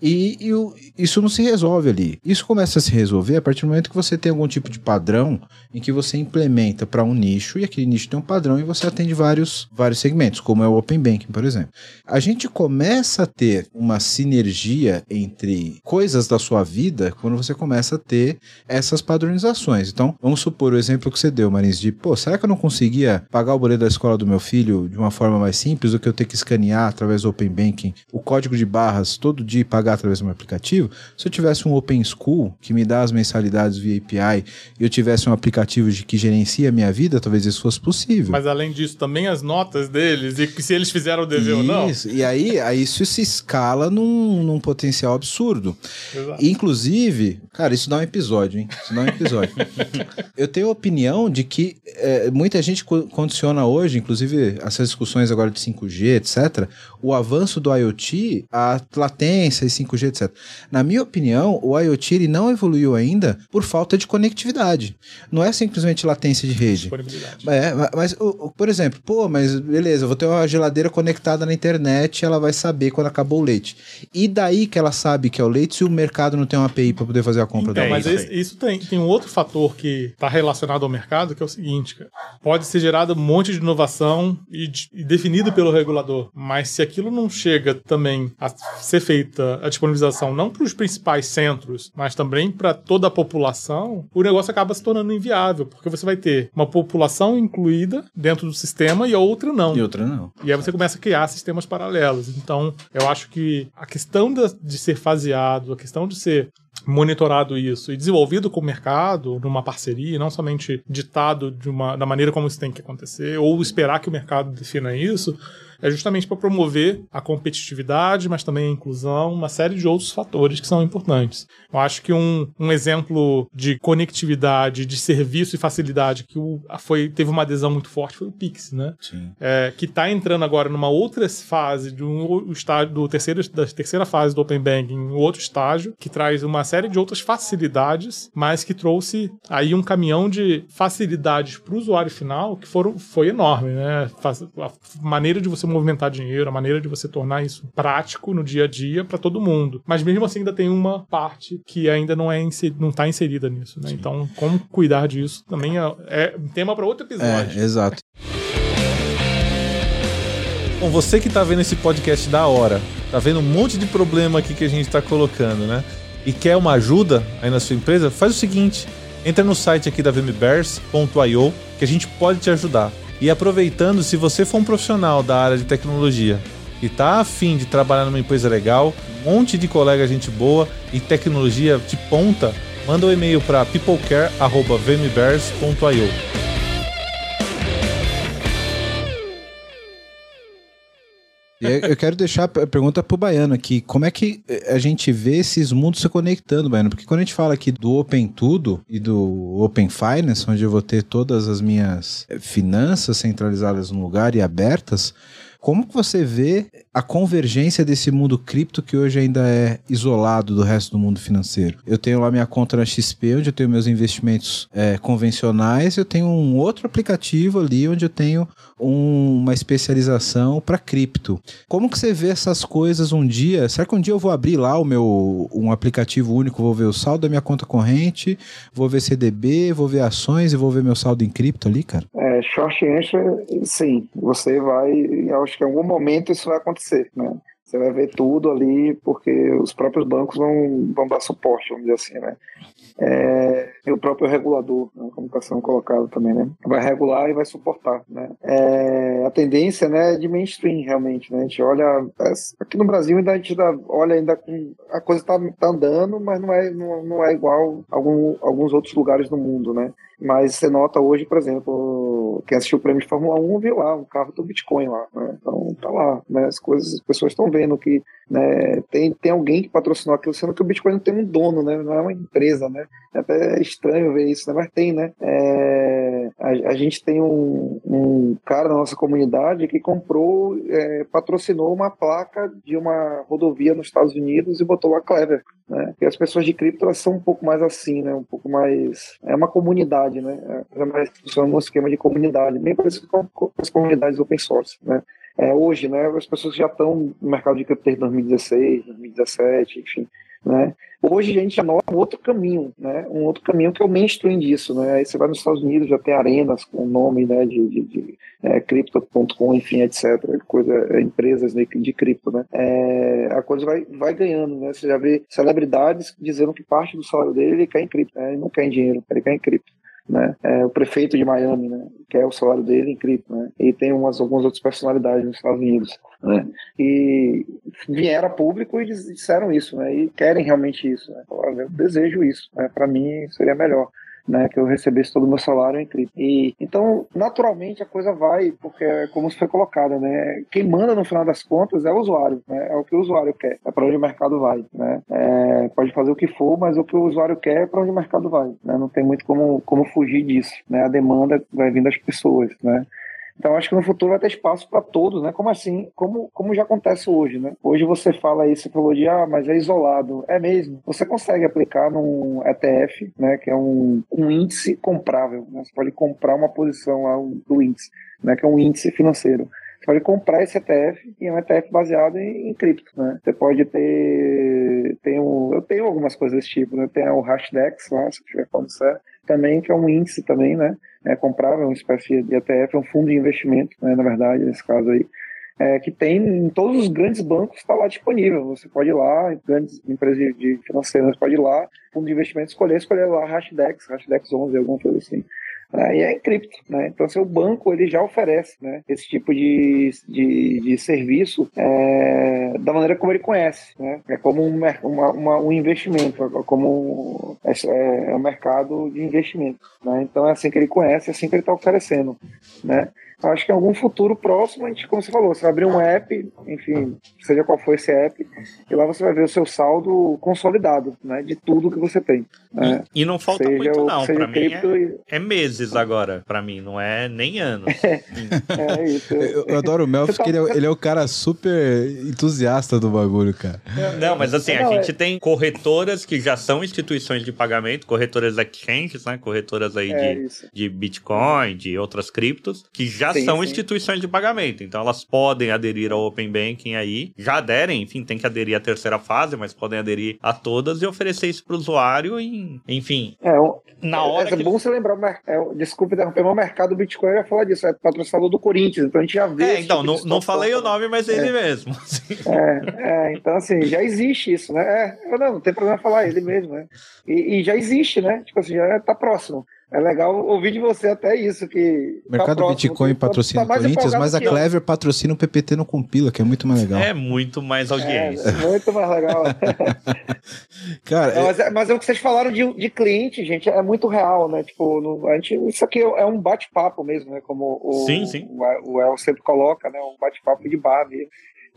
E, e isso não se resolve ali. Isso começa a se resolver a partir do momento que você tem algum tipo de padrão em que você implementa para um nicho e aquele nicho tem um padrão e você atende vários, vários segmentos, como é o Open Banking, por exemplo. A gente começa a ter uma sinergia entre coisas da sua vida quando você começa a ter essas padronizações. Então, vamos supor o exemplo que você deu, Marins, de, pô, será que eu não conseguia pagar o boleto da escola do meu filho de uma forma mais simples do que eu ter que escanear através do Open Banking o código de barras todo dia e pagar pagar através do meu aplicativo, se eu tivesse um Open School que me dá as mensalidades via API e eu tivesse um aplicativo de que gerencia a minha vida, talvez isso fosse possível. Mas além disso, também as notas deles e se eles fizeram o dever isso, ou não. E aí, aí isso se escala num, num potencial absurdo. Exato. Inclusive, cara, isso dá um episódio, hein? Isso dá um episódio. eu tenho a opinião de que é, muita gente condiciona hoje, inclusive essas discussões agora de 5G, etc., o avanço do IoT, a latência e 5G, etc. Na minha opinião, o IoT ele não evoluiu ainda por falta de conectividade. Não é simplesmente latência de rede. É, mas, por exemplo, pô, mas beleza, eu vou ter uma geladeira conectada na internet, ela vai saber quando acabou o leite. E daí que ela sabe que é o leite se o mercado não tem uma API para poder fazer a compra então, da Mas isso, isso tem, tem um outro fator que está relacionado ao mercado, que é o seguinte, cara. Pode ser gerado um monte de inovação e, e definido pelo regulador, mas se aquilo não chega também a ser feita a disponibilização não para os principais centros, mas também para toda a população, o negócio acaba se tornando inviável, porque você vai ter uma população incluída dentro do sistema e a outra não. E outra não. E aí você começa a criar sistemas paralelos. Então, eu acho que a questão de, de ser faseado, a questão de ser monitorado isso e desenvolvido com o mercado, numa parceria, não somente ditado de uma, da maneira como isso tem que acontecer, ou esperar que o mercado defina isso, é justamente para promover a competitividade, mas também a inclusão, uma série de outros fatores que são importantes. Eu acho que um, um exemplo de conectividade, de serviço e facilidade que o, foi, teve uma adesão muito forte foi o Pix, né? Sim. É, que está entrando agora numa outra fase de um estágio do terceiro, da terceira fase do Open Banking, um outro estágio que traz uma série de outras facilidades, mas que trouxe aí um caminhão de facilidades para o usuário final que foram, foi enorme, né? A maneira de você movimentar dinheiro, a maneira de você tornar isso prático no dia a dia para todo mundo. Mas mesmo assim ainda tem uma parte que ainda não é não está inserida nisso, né? Então, como cuidar disso também é, é tema para outro episódio. É, exato. Bom, você que está vendo esse podcast da hora, tá vendo um monte de problema aqui que a gente está colocando, né? E quer uma ajuda aí na sua empresa, faz o seguinte: entra no site aqui da vmbears.io que a gente pode te ajudar. E aproveitando, se você for um profissional da área de tecnologia e tá afim de trabalhar numa empresa legal, um monte de colega gente boa e tecnologia de ponta, manda um e-mail para peoplecare@vmbears.io. Eu quero deixar a pergunta pro Baiano aqui. Como é que a gente vê esses mundos se conectando, Baiano? Porque quando a gente fala aqui do Open Tudo e do Open Finance, onde eu vou ter todas as minhas finanças centralizadas num lugar e abertas, como que você vê a convergência desse mundo cripto que hoje ainda é isolado do resto do mundo financeiro? Eu tenho lá minha conta na XP, onde eu tenho meus investimentos é, convencionais, eu tenho um outro aplicativo ali onde eu tenho um, uma especialização para cripto. Como que você vê essas coisas um dia? Será que um dia eu vou abrir lá o meu um aplicativo único, vou ver o saldo da minha conta corrente, vou ver CDB, vou ver ações e vou ver meu saldo em cripto ali, cara? É, short answer, sim. Você vai, acho que em algum momento isso vai acontecer, né? Você vai ver tudo ali, porque os próprios bancos vão, vão dar suporte, vamos dizer assim, né? É, e o próprio regulador, né, como está sendo colocado também, né? Vai regular e vai suportar, né? É, a tendência, né, é de mainstream, realmente, né? A gente olha, aqui no Brasil ainda a gente ainda olha ainda com, a coisa está tá andando, mas não é, não, não é igual a algum, alguns outros lugares do mundo, né? Mas você nota hoje, por exemplo, quem assistiu o prêmio de Fórmula 1 viu lá um carro do Bitcoin lá, né? Então tá lá, né? As coisas, as pessoas estão vendo que né, tem, tem alguém que patrocinou aquilo, sendo que o Bitcoin não tem um dono, né? Não é uma empresa, né? É até estranho ver isso, né? Mas tem, né? É, a, a, gente tem um, um, cara na nossa comunidade que comprou, é, patrocinou uma placa de uma rodovia nos Estados Unidos e botou a Clever, né? E as pessoas de cripto elas são um pouco mais assim, né? Um pouco mais é uma comunidade, né? É mais funciona num esquema de comunidade, bem parecido com, as comunidades open source, né? É, hoje, né, as pessoas já estão no mercado de cripto desde 2016, 2017, enfim, né? Hoje a gente já nota um outro caminho, né? Um outro caminho que é o mainstream disso, né? Aí você vai nos Estados Unidos, já tem arenas com nome, né, de, de, de é, enfim, etc. Coisa, é, empresas de, de cripto, né? É, a coisa vai, vai ganhando, né? Você já vê celebridades dizendo que parte do salário dele ele quer em cripto, né? Ele não quer em dinheiro, ele quer em cripto né? É, o prefeito de Miami, né? Que é o salário dele em cripto, né? E tem umas, algumas outras personalidades nos Estados Unidos, né? E vieram a público e disseram isso, né? E querem realmente isso, né? Eu desejo isso, né? Para mim seria melhor né, que eu recebesse todo o meu salário em cripto. E, então, naturalmente, a coisa vai, porque é como foi colocado, né, quem manda no final das contas é o usuário, né, é o que o usuário quer, é para onde o mercado vai. Né, é, pode fazer o que for, mas o que o usuário quer é para onde o mercado vai. Né, não tem muito como, como fugir disso. Né, a demanda vai vir das pessoas. Né. Então acho que no futuro vai ter espaço para todos, né? Como assim? Como, como já acontece hoje, né? Hoje você fala aí, você falou de ah, mas é isolado. É mesmo. Você consegue aplicar num ETF, né? Que é um, um índice comprável. Né? Você pode comprar uma posição lá do índice, né? Que é um índice financeiro. Você pode comprar esse ETF e é um ETF baseado em, em cripto, né? Você pode ter, tem um, eu tenho algumas coisas desse tipo, né? Tem o Hashdex lá, se tiver falando certo, também que é um índice também, né? É comprável, uma espécie de ETF, é um fundo de investimento, né? Na verdade, nesse caso aí. É, que tem em todos os grandes bancos está lá disponível. Você pode ir lá, grandes empresas de financeiras pode ir lá, fundo de investimento escolher, escolher lá Hashdex, Hashdex 11, alguma coisa assim né, e é em cripto. Né? Então, o banco ele já oferece né, esse tipo de, de, de serviço é, da maneira como ele conhece. Né? É como um, uma, uma, um investimento, é como é, é, um mercado de investimento. Né? Então, é assim que ele conhece, é assim que ele está oferecendo. Né? Acho que em algum futuro próximo, a gente, como você falou, você vai abrir um app, enfim, seja qual for esse app, e lá você vai ver o seu saldo consolidado, né, de tudo que você tem. Né? E, e, não falta seja muito não, para mim é, é, meses agora, para mim, não é nem anos. É, é isso. Eu, eu adoro o Mel, porque tá... ele, é, ele, é, o cara super entusiasta do bagulho, cara. Não, mas assim, não, a gente é... tem corretoras que já são instituições de pagamento, corretoras exchanges, né, corretoras aí é de, de Bitcoin, de outras criptos, que já já sim, são sim. instituições de pagamento, então elas podem aderir ao Open Banking aí, já aderem, enfim, tem que aderir à terceira fase, mas podem aderir a todas e oferecer isso para o usuário, em, enfim. É, um, na hora. É, que... bom você lembrar, é, desculpe interromper, mas o mercado Bitcoin ia falar disso, é patrocinador do Corinthians, então a gente já vê. É, então, tipo não, não falei o nome, mas ele é. mesmo. É, é, então assim, já existe isso, né? É, não, não tem problema falar ele mesmo, né? E, e já existe, né? Tipo assim, já está próximo. É legal ouvir de você até isso, que. O mercado tá próximo, Bitcoin que patrocina tá o Corinthians, mas a. Clever patrocina o PPT no Compila, que é muito mais legal. É muito mais É, audiência. muito mais legal. Cara, Não, mas, é, mas é o que vocês falaram de, de cliente, gente, é muito real, né? Tipo, no- a gente, isso aqui é um bate-papo mesmo, né? Como o, Sim, sim. o, El- o El sempre coloca, né? Um bate-papo de bar mesmo.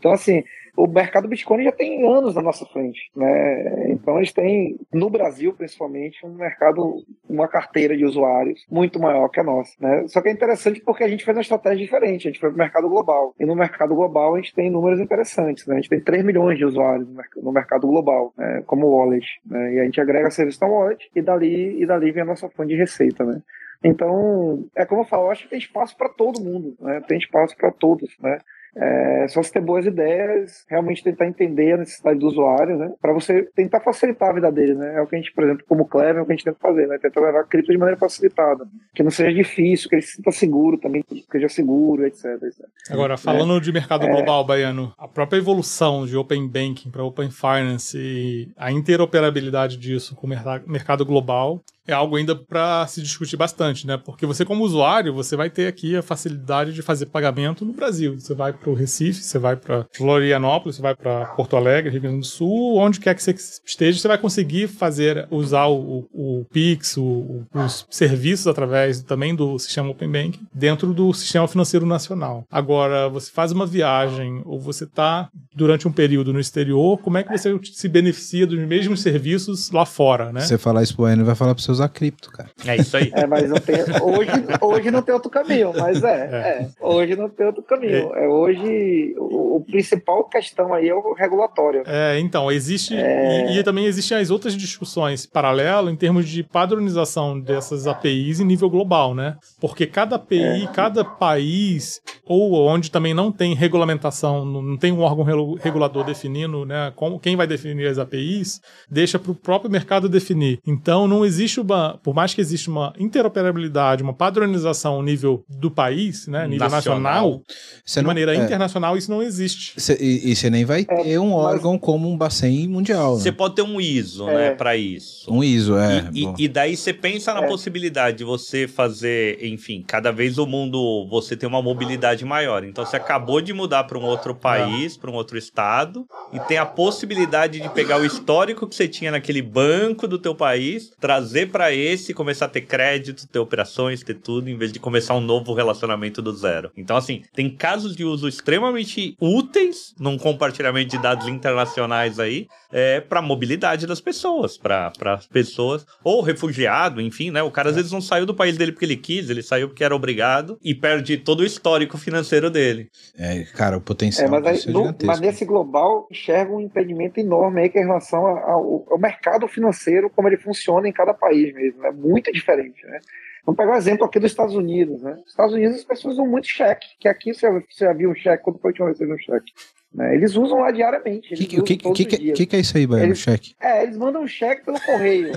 Então, assim, o mercado Bitcoin já tem anos na nossa frente, né? Então, eles têm, no Brasil principalmente, um mercado, uma carteira de usuários muito maior que a nossa, né? Só que é interessante porque a gente fez uma estratégia diferente, a gente foi para o mercado global. E no mercado global a gente tem números interessantes, né? A gente tem 3 milhões de usuários no merc- no mercado global, né? como wallet, né? E a gente agrega serviço na wallet e dali, e dali vem a nossa fonte de receita, né? Então, é como eu falo, eu acho que tem espaço para todo mundo, né? Tem espaço para todos, né? É, só se ter boas ideias, realmente tentar entender a necessidade do usuário, né? Para você tentar facilitar a vida dele, né? É o que a gente, por exemplo, como Clever, é o que a gente tenta fazer, né? Tentar levar a cripto de maneira facilitada, que não seja difícil, que ele se sinta seguro também, que seja seguro, etc. etc. Agora, falando de mercado É. global, Baiano, a própria evolução de Open Banking para Open Finance e a interoperabilidade disso com o merca- mercado global é algo ainda para se discutir bastante, né? Porque você, como usuário, você vai ter aqui a facilidade de fazer pagamento no Brasil. Você vai para o Recife, você vai para Florianópolis, você vai para Porto Alegre, Rio Grande do Sul, onde quer que você esteja, você vai conseguir fazer, usar o, o Pix, o- o- os serviços através também do sistema Open Banking dentro do sistema financeiro nacional. Agora, você faz uma viagem ou você está durante um período no exterior, como é que você se beneficia dos mesmos serviços lá fora, né? você falar isso pro Enio, vai falar pra você usar cripto, cara. É isso aí. É, mas não tem, hoje, hoje não tem outro caminho, mas é, é. Hoje não tem outro caminho. É, hoje, o, principal questão aí é o regulatório. É, então, existe. É. E, e também existem as outras discussões paralelo em termos de padronização dessas APIs em nível global, né? Porque cada API, cada país, ou onde também não tem regulamentação, não tem um órgão regulador definindo, né? Como, quem vai definir as APIs, deixa para o próprio mercado definir. Então, não existe uma. Por mais que exista uma interoperabilidade, uma padronização nível do país, né? Nível Nacional. nacional, de não- maneira é, internacional, isso não existe. Cê- e, você nem vai É, ter um mas- órgão como um Bacen mundial, Você né? pode ter um ISO, É. né, pra isso. Um ISO, é. E, e- e daí você pensa na É. possibilidade de você fazer, enfim, cada vez o mundo você tem uma mobilidade maior. Então você acabou de mudar para um outro país, para um outro estado, e tem a possibilidade de pegar o histórico que você tinha naquele banco do teu país, trazer para esse, começar a ter crédito, ter operações, ter tudo, em vez de começar um novo relacionamento do zero. Então assim, tem casos de uso extremamente úteis num compartilhamento de dados internacionais aí, é, para mobilidade das pessoas, para as pessoas, ou refugiado, enfim, né? O cara às vezes não saiu do país dele porque ele quis, ele saiu porque era obrigado e perde todo o histórico financeiro dele. É, cara, o potencial É, mas, aí, é no- mas nesse global enxerga um impedimento enorme aí que é em relação ao, ao mercado financeiro, como ele funciona em cada país mesmo. É muito diferente, né? Vamos pegar o exemplo aqui dos Estados Unidos, né? Nos Estados Unidos as pessoas usam muito cheque, que aqui você, você viu um cheque, quando foi que você viu um cheque? Né? Eles usam lá diariamente. O que, o que, que, os que, que é isso aí, Baiano? Eles- Cheque? É, eles mandam um cheque pelo correio.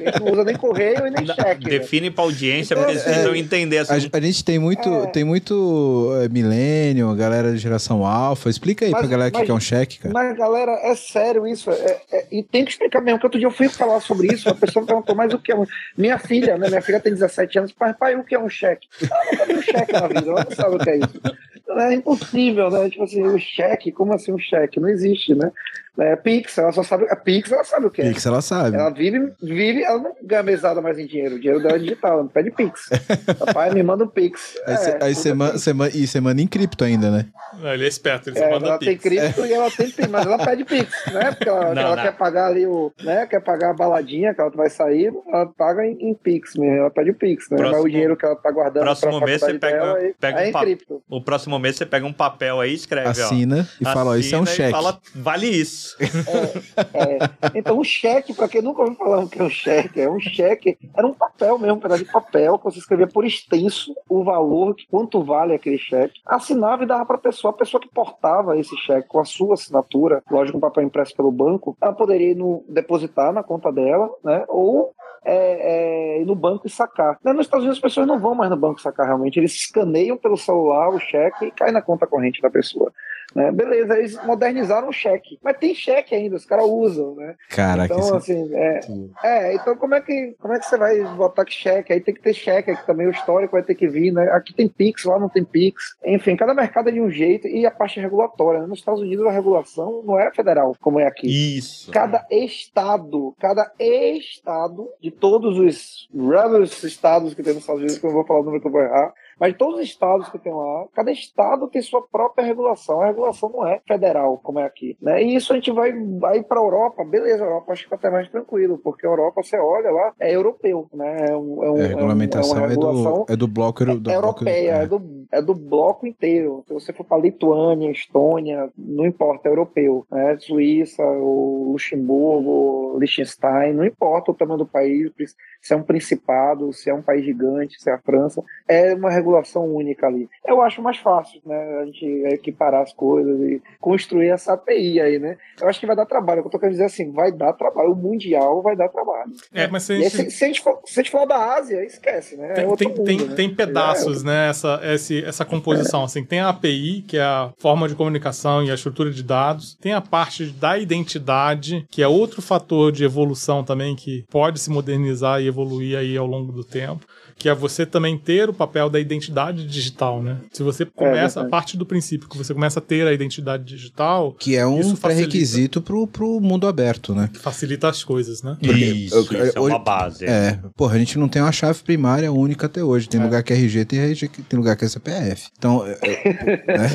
Eles não usam nem correio e nem cheque. Define pra audiência, porque eles É, precisam entender A, assim. a gente tem muito, É. tem muito é, milênio, galera de geração alfa. Explica aí Mas- pra galera o que que é um cheque, cara. Mas, galera, é sério isso. é- é- e tem que explicar mesmo, que outro dia eu fui falar sobre isso, a pessoa me perguntou, mas o que é um... Minha filha, né? Minha filha tem 17 anos, pai, pai, o que é um cheque? Ela nunca viu cheque na vida, ela não sabe o que é isso. É impossível, né? Tipo assim, o cheque, como assim um cheque? Não existe, né? É, Pix, ela só sabe. A Pix, ela sabe o que é. Pix, ela sabe. Ela vive, vive, ela não ganha mesada mais em dinheiro. O dinheiro dela é digital, ela não pede Pix. Papai, me manda um Pix. Aí você É, aí você é man- man- e você manda em cripto ainda, né? Não, Ele é esperto, ele É, manda ela tem pix. cripto e ela tem Pix, mas ela pede Pix, né? Porque ela, Não, ela não. quer pagar ali o. Né? Quer pagar a baladinha que ela vai sair, ela paga em, em Pix mesmo. Ela pede o Pix, né? Próximo- Mas o dinheiro que ela tá guardando próximo pra mês você pega- dela, aí- pega aí um é em cripto. O próximo mês você pega um papel aí e escreve, Assina e ó. fala, ó, isso é um e cheque. fala, vale isso. É, então, um cheque, para quem nunca ouviu falar o que é um cheque, é um cheque, era um papel mesmo, um pedaço de papel, que você escrevia por extenso o valor, que quanto vale aquele cheque, assinava e dava para a pessoa. A pessoa que portava esse cheque com a sua assinatura, lógico, um papel impresso pelo banco, ela poderia ir no, depositar na conta dela, né? Ou é, é, ir no banco e sacar. Né, Nos Estados Unidos as pessoas não vão mais no banco sacar realmente, eles escaneiam pelo celular o cheque e cai na conta corrente da pessoa. Né? Beleza, eles modernizaram o cheque, mas tem cheque ainda, os caras usam, né? Caraca, então, isso- assim, é, é, então como é que como é que você vai botar que cheque? Aí tem que ter cheque, aqui também o histórico vai ter que vir, né? Aqui tem Pix, lá não tem Pix. Enfim, cada mercado é de um jeito e a parte regulatória. né? Nos Estados Unidos a regulação não é federal, como é aqui. Isso. Cada estado, cada estado de todos os estados que tem nos Estados Unidos, que eu não vou falar o número que eu vou errar, mas todos os estados que tem lá, cada estado tem sua própria regulação. A regulação não é federal, como é aqui. Né? E isso a gente vai, vai para a Europa, beleza, a Europa acho que até mais tranquilo, porque a Europa, você olha lá, é europeu, né? É, um, é, um, É, a regulamentação é é, do, é do bloco do é bloco- europeia, é. é. do, é do bloco inteiro. Se você for para Lituânia, Estônia, não importa, é europeu. Né? Suíça, o Luxemburgo, Liechtenstein, não importa o tamanho do país, se é um principado, se é um país gigante, se é a França, é uma regulação única ali. Eu acho mais fácil, né? A gente equiparar as coisas e construir essa API aí, né? Eu acho que vai dar trabalho. O que eu tô querendo dizer é assim, vai dar trabalho. O Mundial vai dar trabalho. É, mas se a E aí, gente- se, se a gente for, se a gente for da Ásia, esquece, né? É Tem, outro tem, mundo, tem, né? tem pedaços, né? Essa, esse, essa composição. Assim, tem a API, que é a forma de comunicação e a estrutura de dados. Tem a parte da identidade, que é outro fator de evolução também, que pode se modernizar e evoluir aí ao longo do tempo. Que é você também ter o papel da identidade digital, né? Se você começa, a verdade. parte do princípio que você começa a ter a identidade digital, Que é um pré-requisito pro, pro mundo aberto, né? facilita as coisas, né? Isso, eu- isso é hoje- uma base. É, porra, a gente não tem uma chave primária única até hoje. Tem É. lugar que é RG, tem, RG, que- tem lugar que é CPF. Então, é, é, né?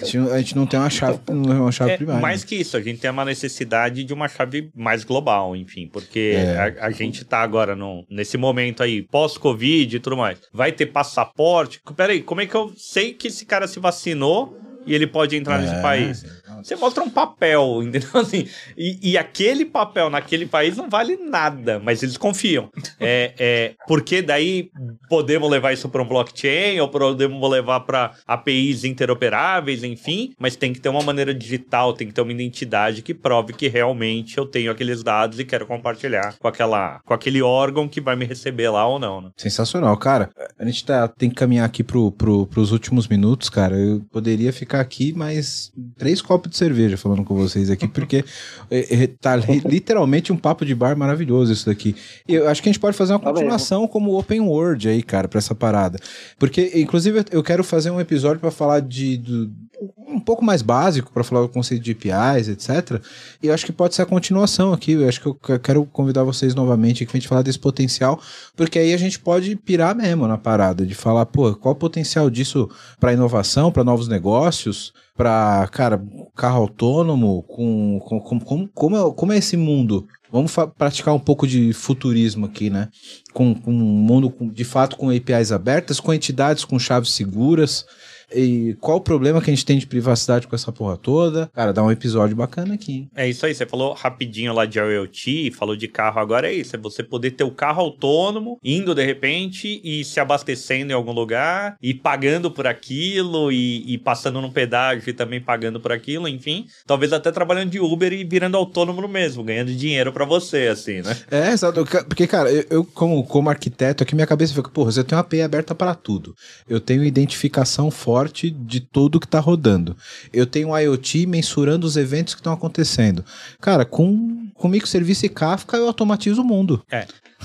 a, gente, não- a gente não tem uma chave, uma chave É, primária. mais que isso, a gente tem uma necessidade de uma chave mais global, enfim, porque É. a, a gente tá agora no, nesse momento aí, pós-Covid e tudo mais. Vai ter passaporte? Peraí, como é que eu sei que esse cara se vacinou e ele pode entrar nesse É. país? Você mostra um papel, entendeu? Assim, e, e aquele papel naquele país não vale nada, mas eles confiam. É, é, porque daí podemos levar isso para um blockchain ou podemos levar para APIs interoperáveis, enfim, mas tem que ter uma maneira digital, tem que ter uma identidade que prove que realmente eu tenho aqueles dados e quero compartilhar com, aquela, com aquele órgão que vai me receber lá ou não. Né? Sensacional, cara. A gente tá, tem que caminhar aqui pro, pro, pros últimos minutos, cara. Eu poderia ficar aqui mais três copos de cerveja falando com vocês aqui, porque é, é, tá li- literalmente um papo de bar maravilhoso isso daqui. E eu acho que a gente pode fazer uma Tá mesmo. continuação como Open World aí, cara, pra essa parada. Porque, inclusive, eu quero fazer um episódio pra falar de. do- um pouco mais básico pra falar do conceito de APIs, etc. E eu acho que pode ser a continuação aqui. Eu acho que eu que- quero convidar vocês novamente aqui pra gente falar desse potencial, porque aí a gente pode pirar mesmo na parada, de falar, pô, qual o potencial disso pra inovação, pra novos negócios, pra, cara, carro autônomo, com, com, com- como, como, é, como é esse mundo? Vamos praticar um pouco de futurismo aqui, né? Com, com um mundo com- de fato com APIs abertas, com entidades com chaves seguras. E qual o problema que a gente tem de privacidade com essa porra toda? Cara, dá um episódio bacana aqui, hein? É isso aí, você falou rapidinho lá de IoT, falou de carro, agora é isso, é você poder ter o carro autônomo, indo de repente e se abastecendo em algum lugar, e pagando por aquilo, e, e passando num pedágio e também pagando por aquilo, enfim, talvez até trabalhando de Uber e virando autônomo no mesmo, ganhando dinheiro pra você, assim, né? É, exato. Porque, cara, eu, eu, como, como arquiteto, aqui minha cabeça fica, porra, você tem uma API aberta para tudo. Eu tenho identificação de tudo que tá rodando. Eu tenho um IoT mensurando os eventos que estão acontecendo. Cara, com, com microserviço e Kafka, eu automatizo o mundo.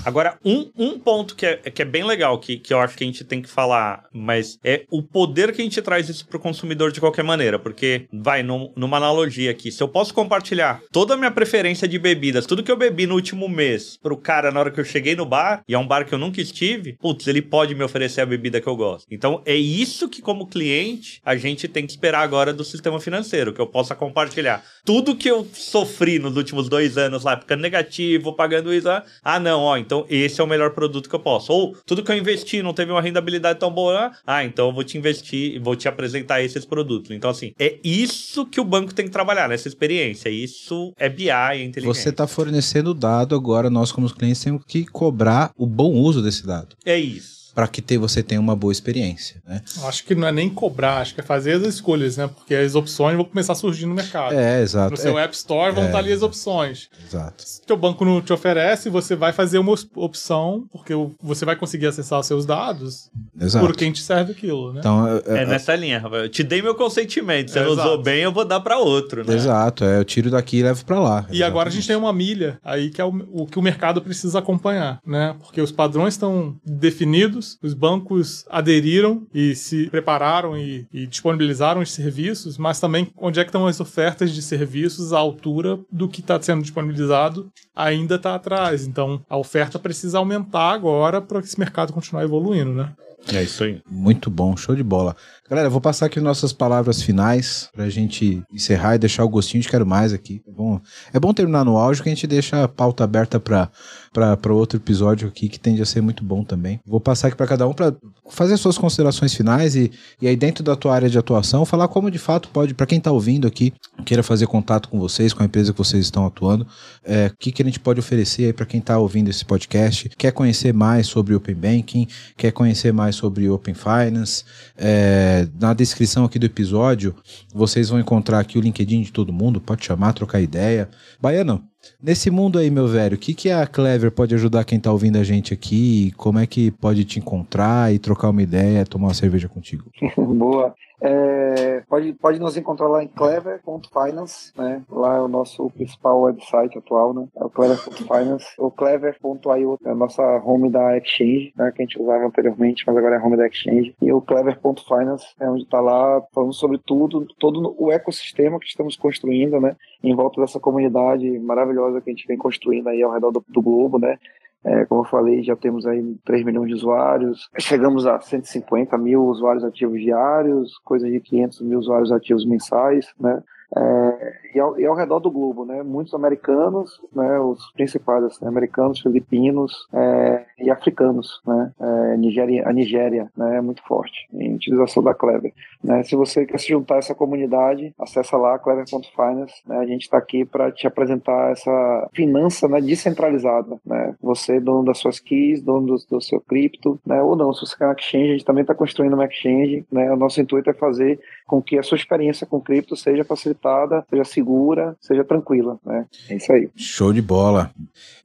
Agora, um, um ponto que é, que é bem legal, que, que eu acho que a gente tem que falar, mas é o poder que a gente traz isso pro consumidor de qualquer maneira. Porque, vai, num- numa analogia aqui, se eu posso compartilhar toda a minha preferência de bebidas, tudo que eu bebi no último mês, pro cara na hora que eu cheguei no bar, e é um bar que eu nunca estive, putz, ele pode me oferecer a bebida que eu gosto. Então, é isso que, como cliente, a gente tem que esperar agora do sistema financeiro, que eu possa compartilhar tudo que eu sofri nos últimos dois anos lá, ficando negativo, pagando isso. ah, não, ó, então esse é o melhor produto que eu posso. Ou tudo que eu investi não teve uma rentabilidade tão boa. Ah, então eu vou te investir, vou te apresentar esses produtos. Então, assim, é isso que o banco tem que trabalhar, nessa experiência. Isso é BI, é inteligência. Você tá fornecendo dado, agora nós, como clientes, temos que cobrar o bom uso desse dado. É isso. Para que te, você tenha uma boa experiência, né? Acho que não é nem cobrar, acho que é fazer as escolhas, né? Porque as opções vão começar a surgir no mercado. É, exato. No seu é, App Store vão é, estar ali as opções. Exato. Se o teu banco não te oferece, você vai fazer uma opção, porque você vai conseguir acessar os seus dados Exato. por quem te serve aquilo, né? Então, É é, nessa linha, Rafael. Eu te dei meu consentimento. Se É, não usou bem, eu vou dar pra outro, né? exato, é, eu tiro daqui e levo para lá. E agora a gente tem uma milha aí que é o, o que o mercado precisa acompanhar, né? Porque os padrões estão definidos, os bancos aderiram e se prepararam e, e disponibilizaram os serviços, mas também onde é que estão as ofertas de serviços à altura do que está sendo disponibilizado ainda está atrás. Então a oferta precisa aumentar agora para que esse mercado continuar evoluindo, né? É isso aí. Muito bom, show de bola. Galera, eu vou passar aqui nossas palavras finais pra gente encerrar e deixar o gostinho de quero mais aqui. É bom, é bom terminar no áudio que a gente deixa a pauta aberta pra, pra outro episódio aqui que tende a ser muito bom também. Vou passar aqui pra cada um pra fazer suas considerações finais e, e aí dentro da tua área de atuação falar como de fato pode, pra quem tá ouvindo aqui, queira fazer contato com vocês, com a empresa que vocês estão atuando, é, o que, que a gente pode oferecer aí pra quem tá ouvindo esse podcast, quer conhecer mais sobre Open Banking, quer conhecer mais sobre Open Finance, é, na descrição aqui do episódio, vocês vão encontrar aqui o LinkedIn de todo mundo, pode chamar, trocar ideia. Baiano, nesse mundo aí, meu velho, o que, que a Clever pode ajudar quem tá ouvindo a gente aqui? Como é que pode te encontrar e trocar uma ideia, tomar uma cerveja contigo? Boa. É, pode, pode nos encontrar lá em clever.finance, né? Lá é o nosso principal website atual, né? É o clever.finance. O clever.io é a nossa home da Exchange, né? Que a gente usava anteriormente, mas agora é a home da Exchange. E o clever.finance é onde está lá falando sobre tudo, todo o ecossistema que estamos construindo, né? Em volta dessa comunidade maravilhosa que a gente vem construindo aí ao redor do, do globo, né? É, como eu falei, já temos aí 3 milhões de usuários, chegamos a 150 mil usuários ativos diários, coisa de 500 mil usuários ativos mensais, né? É, e, ao, e, ao, redor do globo, né? Muitos americanos, né? Os principais, assim, americanos, filipinos é, e africanos, né? É, Nigéria, a Nigéria, né? É muito forte em utilização da Clever. Né? Se você quer se juntar a essa comunidade, acessa lá clever.finance. Né? A gente está aqui para te apresentar essa finança né, descentralizada, né? Você dono das suas keys, dono do, do seu cripto, né? Ou não, se você quer uma exchange, a gente também está construindo uma exchange, né? O nosso intuito é fazer com que a sua experiência com cripto seja facilitada, seja segura, seja tranquila, né? É isso aí. Show de bola.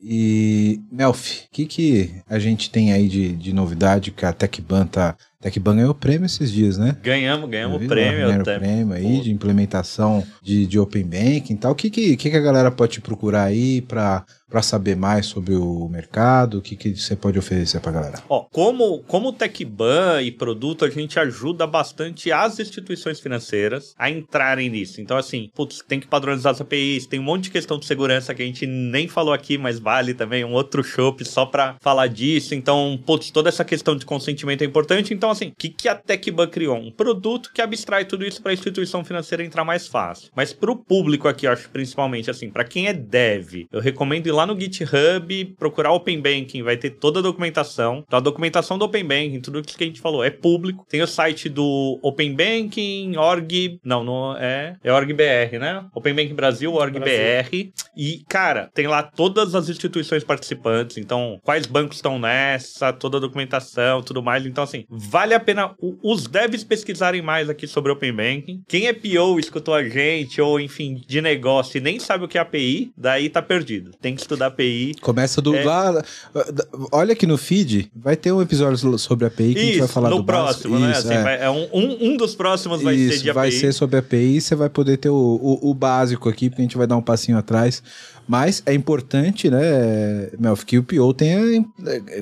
E, Melf, o que, que a gente tem aí de, de novidade que a TecBan tá TecBan ganhou prêmio esses dias, né? Ganhamos, ganhamos o prêmio. Ganharam até. prêmio aí de implementação de, de Open Banking e tal. O que, que, que, a galera pode te procurar aí para para saber mais sobre o mercado? O que, que você pode oferecer para a galera? Ó, como, como TecBan e produto, a gente ajuda bastante as instituições financeiras a entrarem nisso. Então, assim, putz, tem que padronizar as APIs, tem um monte de questão de segurança que a gente nem falou aqui, mas vale também um outro show só para falar disso. Então, putz, toda essa questão de consentimento é importante. Então, assim, o que, que a TecBan criou? Um produto que abstrai tudo isso para a instituição financeira entrar mais fácil. Mas para o público aqui, eu acho principalmente assim, para quem é dev, eu recomendo ir lá no GitHub, procurar Open Banking, vai ter toda a documentação. Então, a documentação do Open Banking, tudo isso que a gente falou, é público. Tem o site do Open Banking, org. Não, não é. É org.br, né? Open Banking Brasil, org.br. E, cara, tem lá todas as instituições participantes. Então, quais bancos estão nessa, toda a documentação, tudo mais. Então, assim, vale a pena os devs pesquisarem mais aqui sobre Open Banking. Quem é PO, escutou a gente, ou enfim, de negócio e nem sabe o que é API, daí tá perdido. Tem que estudar API. Começa do é... lá. Olha aqui no feed, vai ter um episódio sobre API que Isso, a gente vai falar no do próximo, básico. né? Isso, assim, é. vai, é um, um, um, dos próximos vai Isso, ser de API. vai ser sobre API e você vai poder ter o, o, o, básico aqui, porque a gente vai dar um passinho atrás. Mas é importante, né, Melf, que o PO tenha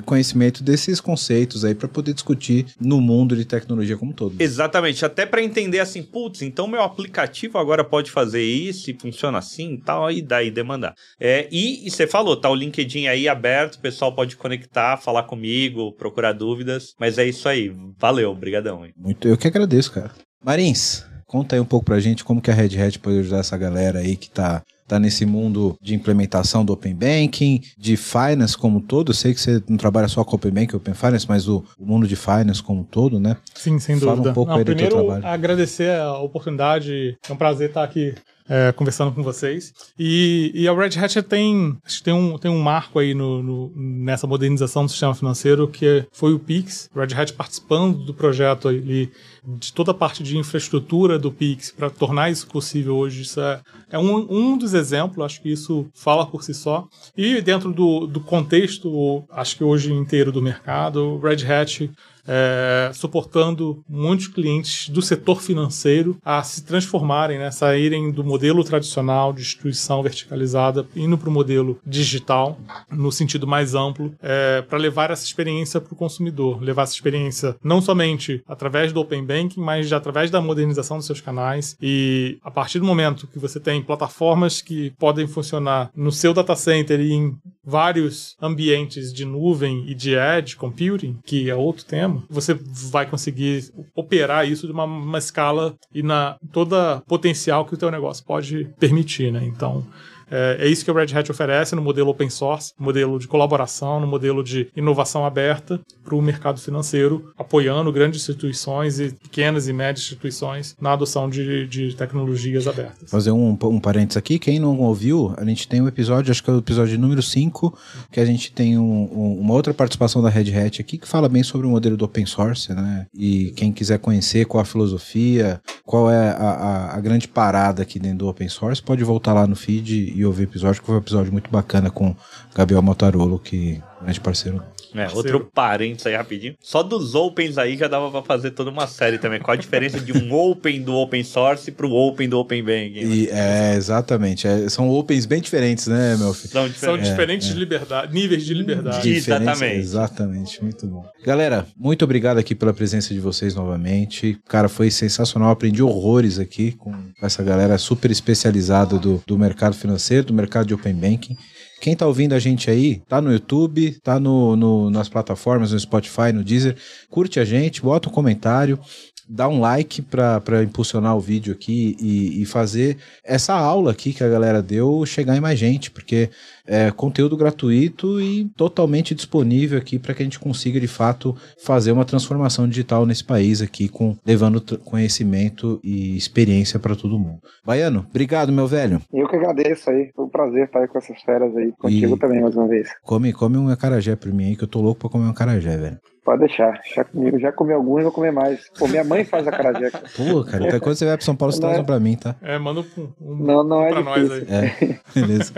conhecimento desses conceitos aí para poder discutir no mundo de tecnologia como um todo. Exatamente, até para entender assim, putz, então meu aplicativo agora pode fazer isso e funciona assim e tal, e daí demandar. É, e, e você falou, tá o LinkedIn aí aberto, o pessoal pode conectar, falar comigo, procurar dúvidas, mas é isso aí. Valeu, brigadão. Hein? Muito, eu que agradeço, cara. Marins, conta aí um pouco pra gente como que a Red Hat pode ajudar essa galera aí que tá tá nesse mundo de implementação do Open Banking, de Finance como todo. Eu sei que você não trabalha só com Open Banking e Open Finance, mas o, o, mundo de Finance como todo, né? Sim, sem Fala dúvida. um pouco não, aí do teu primeiro, trabalho. agradecer a oportunidade. É um prazer estar aqui é, conversando com vocês. E, e a Red Hat tem, acho que tem um, tem um marco aí no, no, nessa modernização do sistema financeiro que foi o Pix. Red Hat participando do projeto ali de toda a parte de infraestrutura do Pix para tornar isso possível hoje. Isso é, é um, um dos exemplos, acho que isso fala por si só. E dentro do, do contexto, acho que hoje inteiro do mercado, Red Hat é, suportando muitos clientes do setor financeiro a se transformarem, né, saírem do modelo tradicional de instituição verticalizada, indo para o modelo digital, no sentido mais amplo, é, para levar essa experiência para o consumidor, levar essa experiência não somente através do Open Banking, mas através da modernização dos seus canais. E a partir do momento que você tem plataformas que podem funcionar no seu data center e em vários ambientes de nuvem e de edge computing, que é outro tema, você vai conseguir operar isso de uma, uma escala e na toda potencial que o teu negócio pode permitir, né? Então, é, é, isso que o Red Hat oferece no modelo open source, modelo de colaboração, no modelo de inovação aberta para o mercado financeiro, apoiando grandes instituições e pequenas e médias instituições na adoção de, de tecnologias abertas. Fazer um, um parênteses aqui, quem não ouviu, a gente tem um episódio, acho que é o episódio número 5, que a gente tem um, um, uma outra participação da Red Hat aqui que fala bem sobre o modelo do open source, né? E quem quiser conhecer qual a filosofia, qual é a, a, a grande parada aqui dentro do open source, pode voltar lá no feed e ouvir o episódio, que foi um episódio muito bacana com Gabriel Motarolo, que é grande parceiro é, outro parênteses aí rapidinho. Só dos opens aí já dava pra fazer toda uma série também. Qual a diferença de um open do open source pro open do open banking? E, é, exatamente. É, são opens bem diferentes, né, meu filho? São, diferentes, são diferentes é, de liberdade, níveis de liberdade. Exatamente. Exatamente, muito bom. Galera, muito obrigado aqui pela presença de vocês novamente. Cara, foi sensacional. Aprendi horrores aqui com essa galera super especializada do, do mercado financeiro, do mercado de open banking. Quem tá ouvindo a gente aí, tá no YouTube, tá no, no, nas plataformas, no Spotify, no Deezer, curte a gente, bota um comentário, dá um like para impulsionar o vídeo aqui e, e, fazer essa aula aqui que a galera deu chegar em mais gente, porque é conteúdo gratuito e totalmente disponível aqui para que a gente consiga de fato fazer uma transformação digital nesse país aqui, com levando conhecimento e experiência para todo mundo. Baiano, obrigado, meu velho. Eu que agradeço aí, foi um prazer estar aí com essas férias aí, contigo e também mais uma vez. Come, come um acarajé para mim aí, que eu tô louco para comer um acarajé, velho. Pode deixar. Já comi, já comi alguns, vou comer mais. Pô, minha mãe faz a carajé. Pô, cara, então quando você vai pro São Paulo, você traz um pra mim, tá? É, manda um, um não, não é pra difícil. nós aí. É, beleza.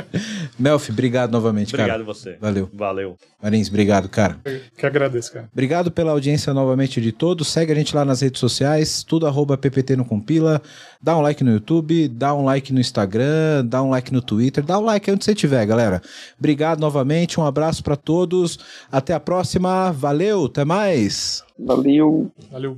Melfi, obrigado novamente, obrigado cara. Obrigado você. Valeu. Valeu. Marins, obrigado, cara. Eu que agradeço, cara. Obrigado pela audiência novamente de todos. Segue a gente lá nas redes sociais, tudo arroba PPT no Compila. Dá um like no YouTube, dá um like no Instagram, dá um like no Twitter, dá um like onde você estiver, galera. Obrigado novamente, um abraço para todos. Até a próxima. Valeu, até mais. Valeu. Valeu.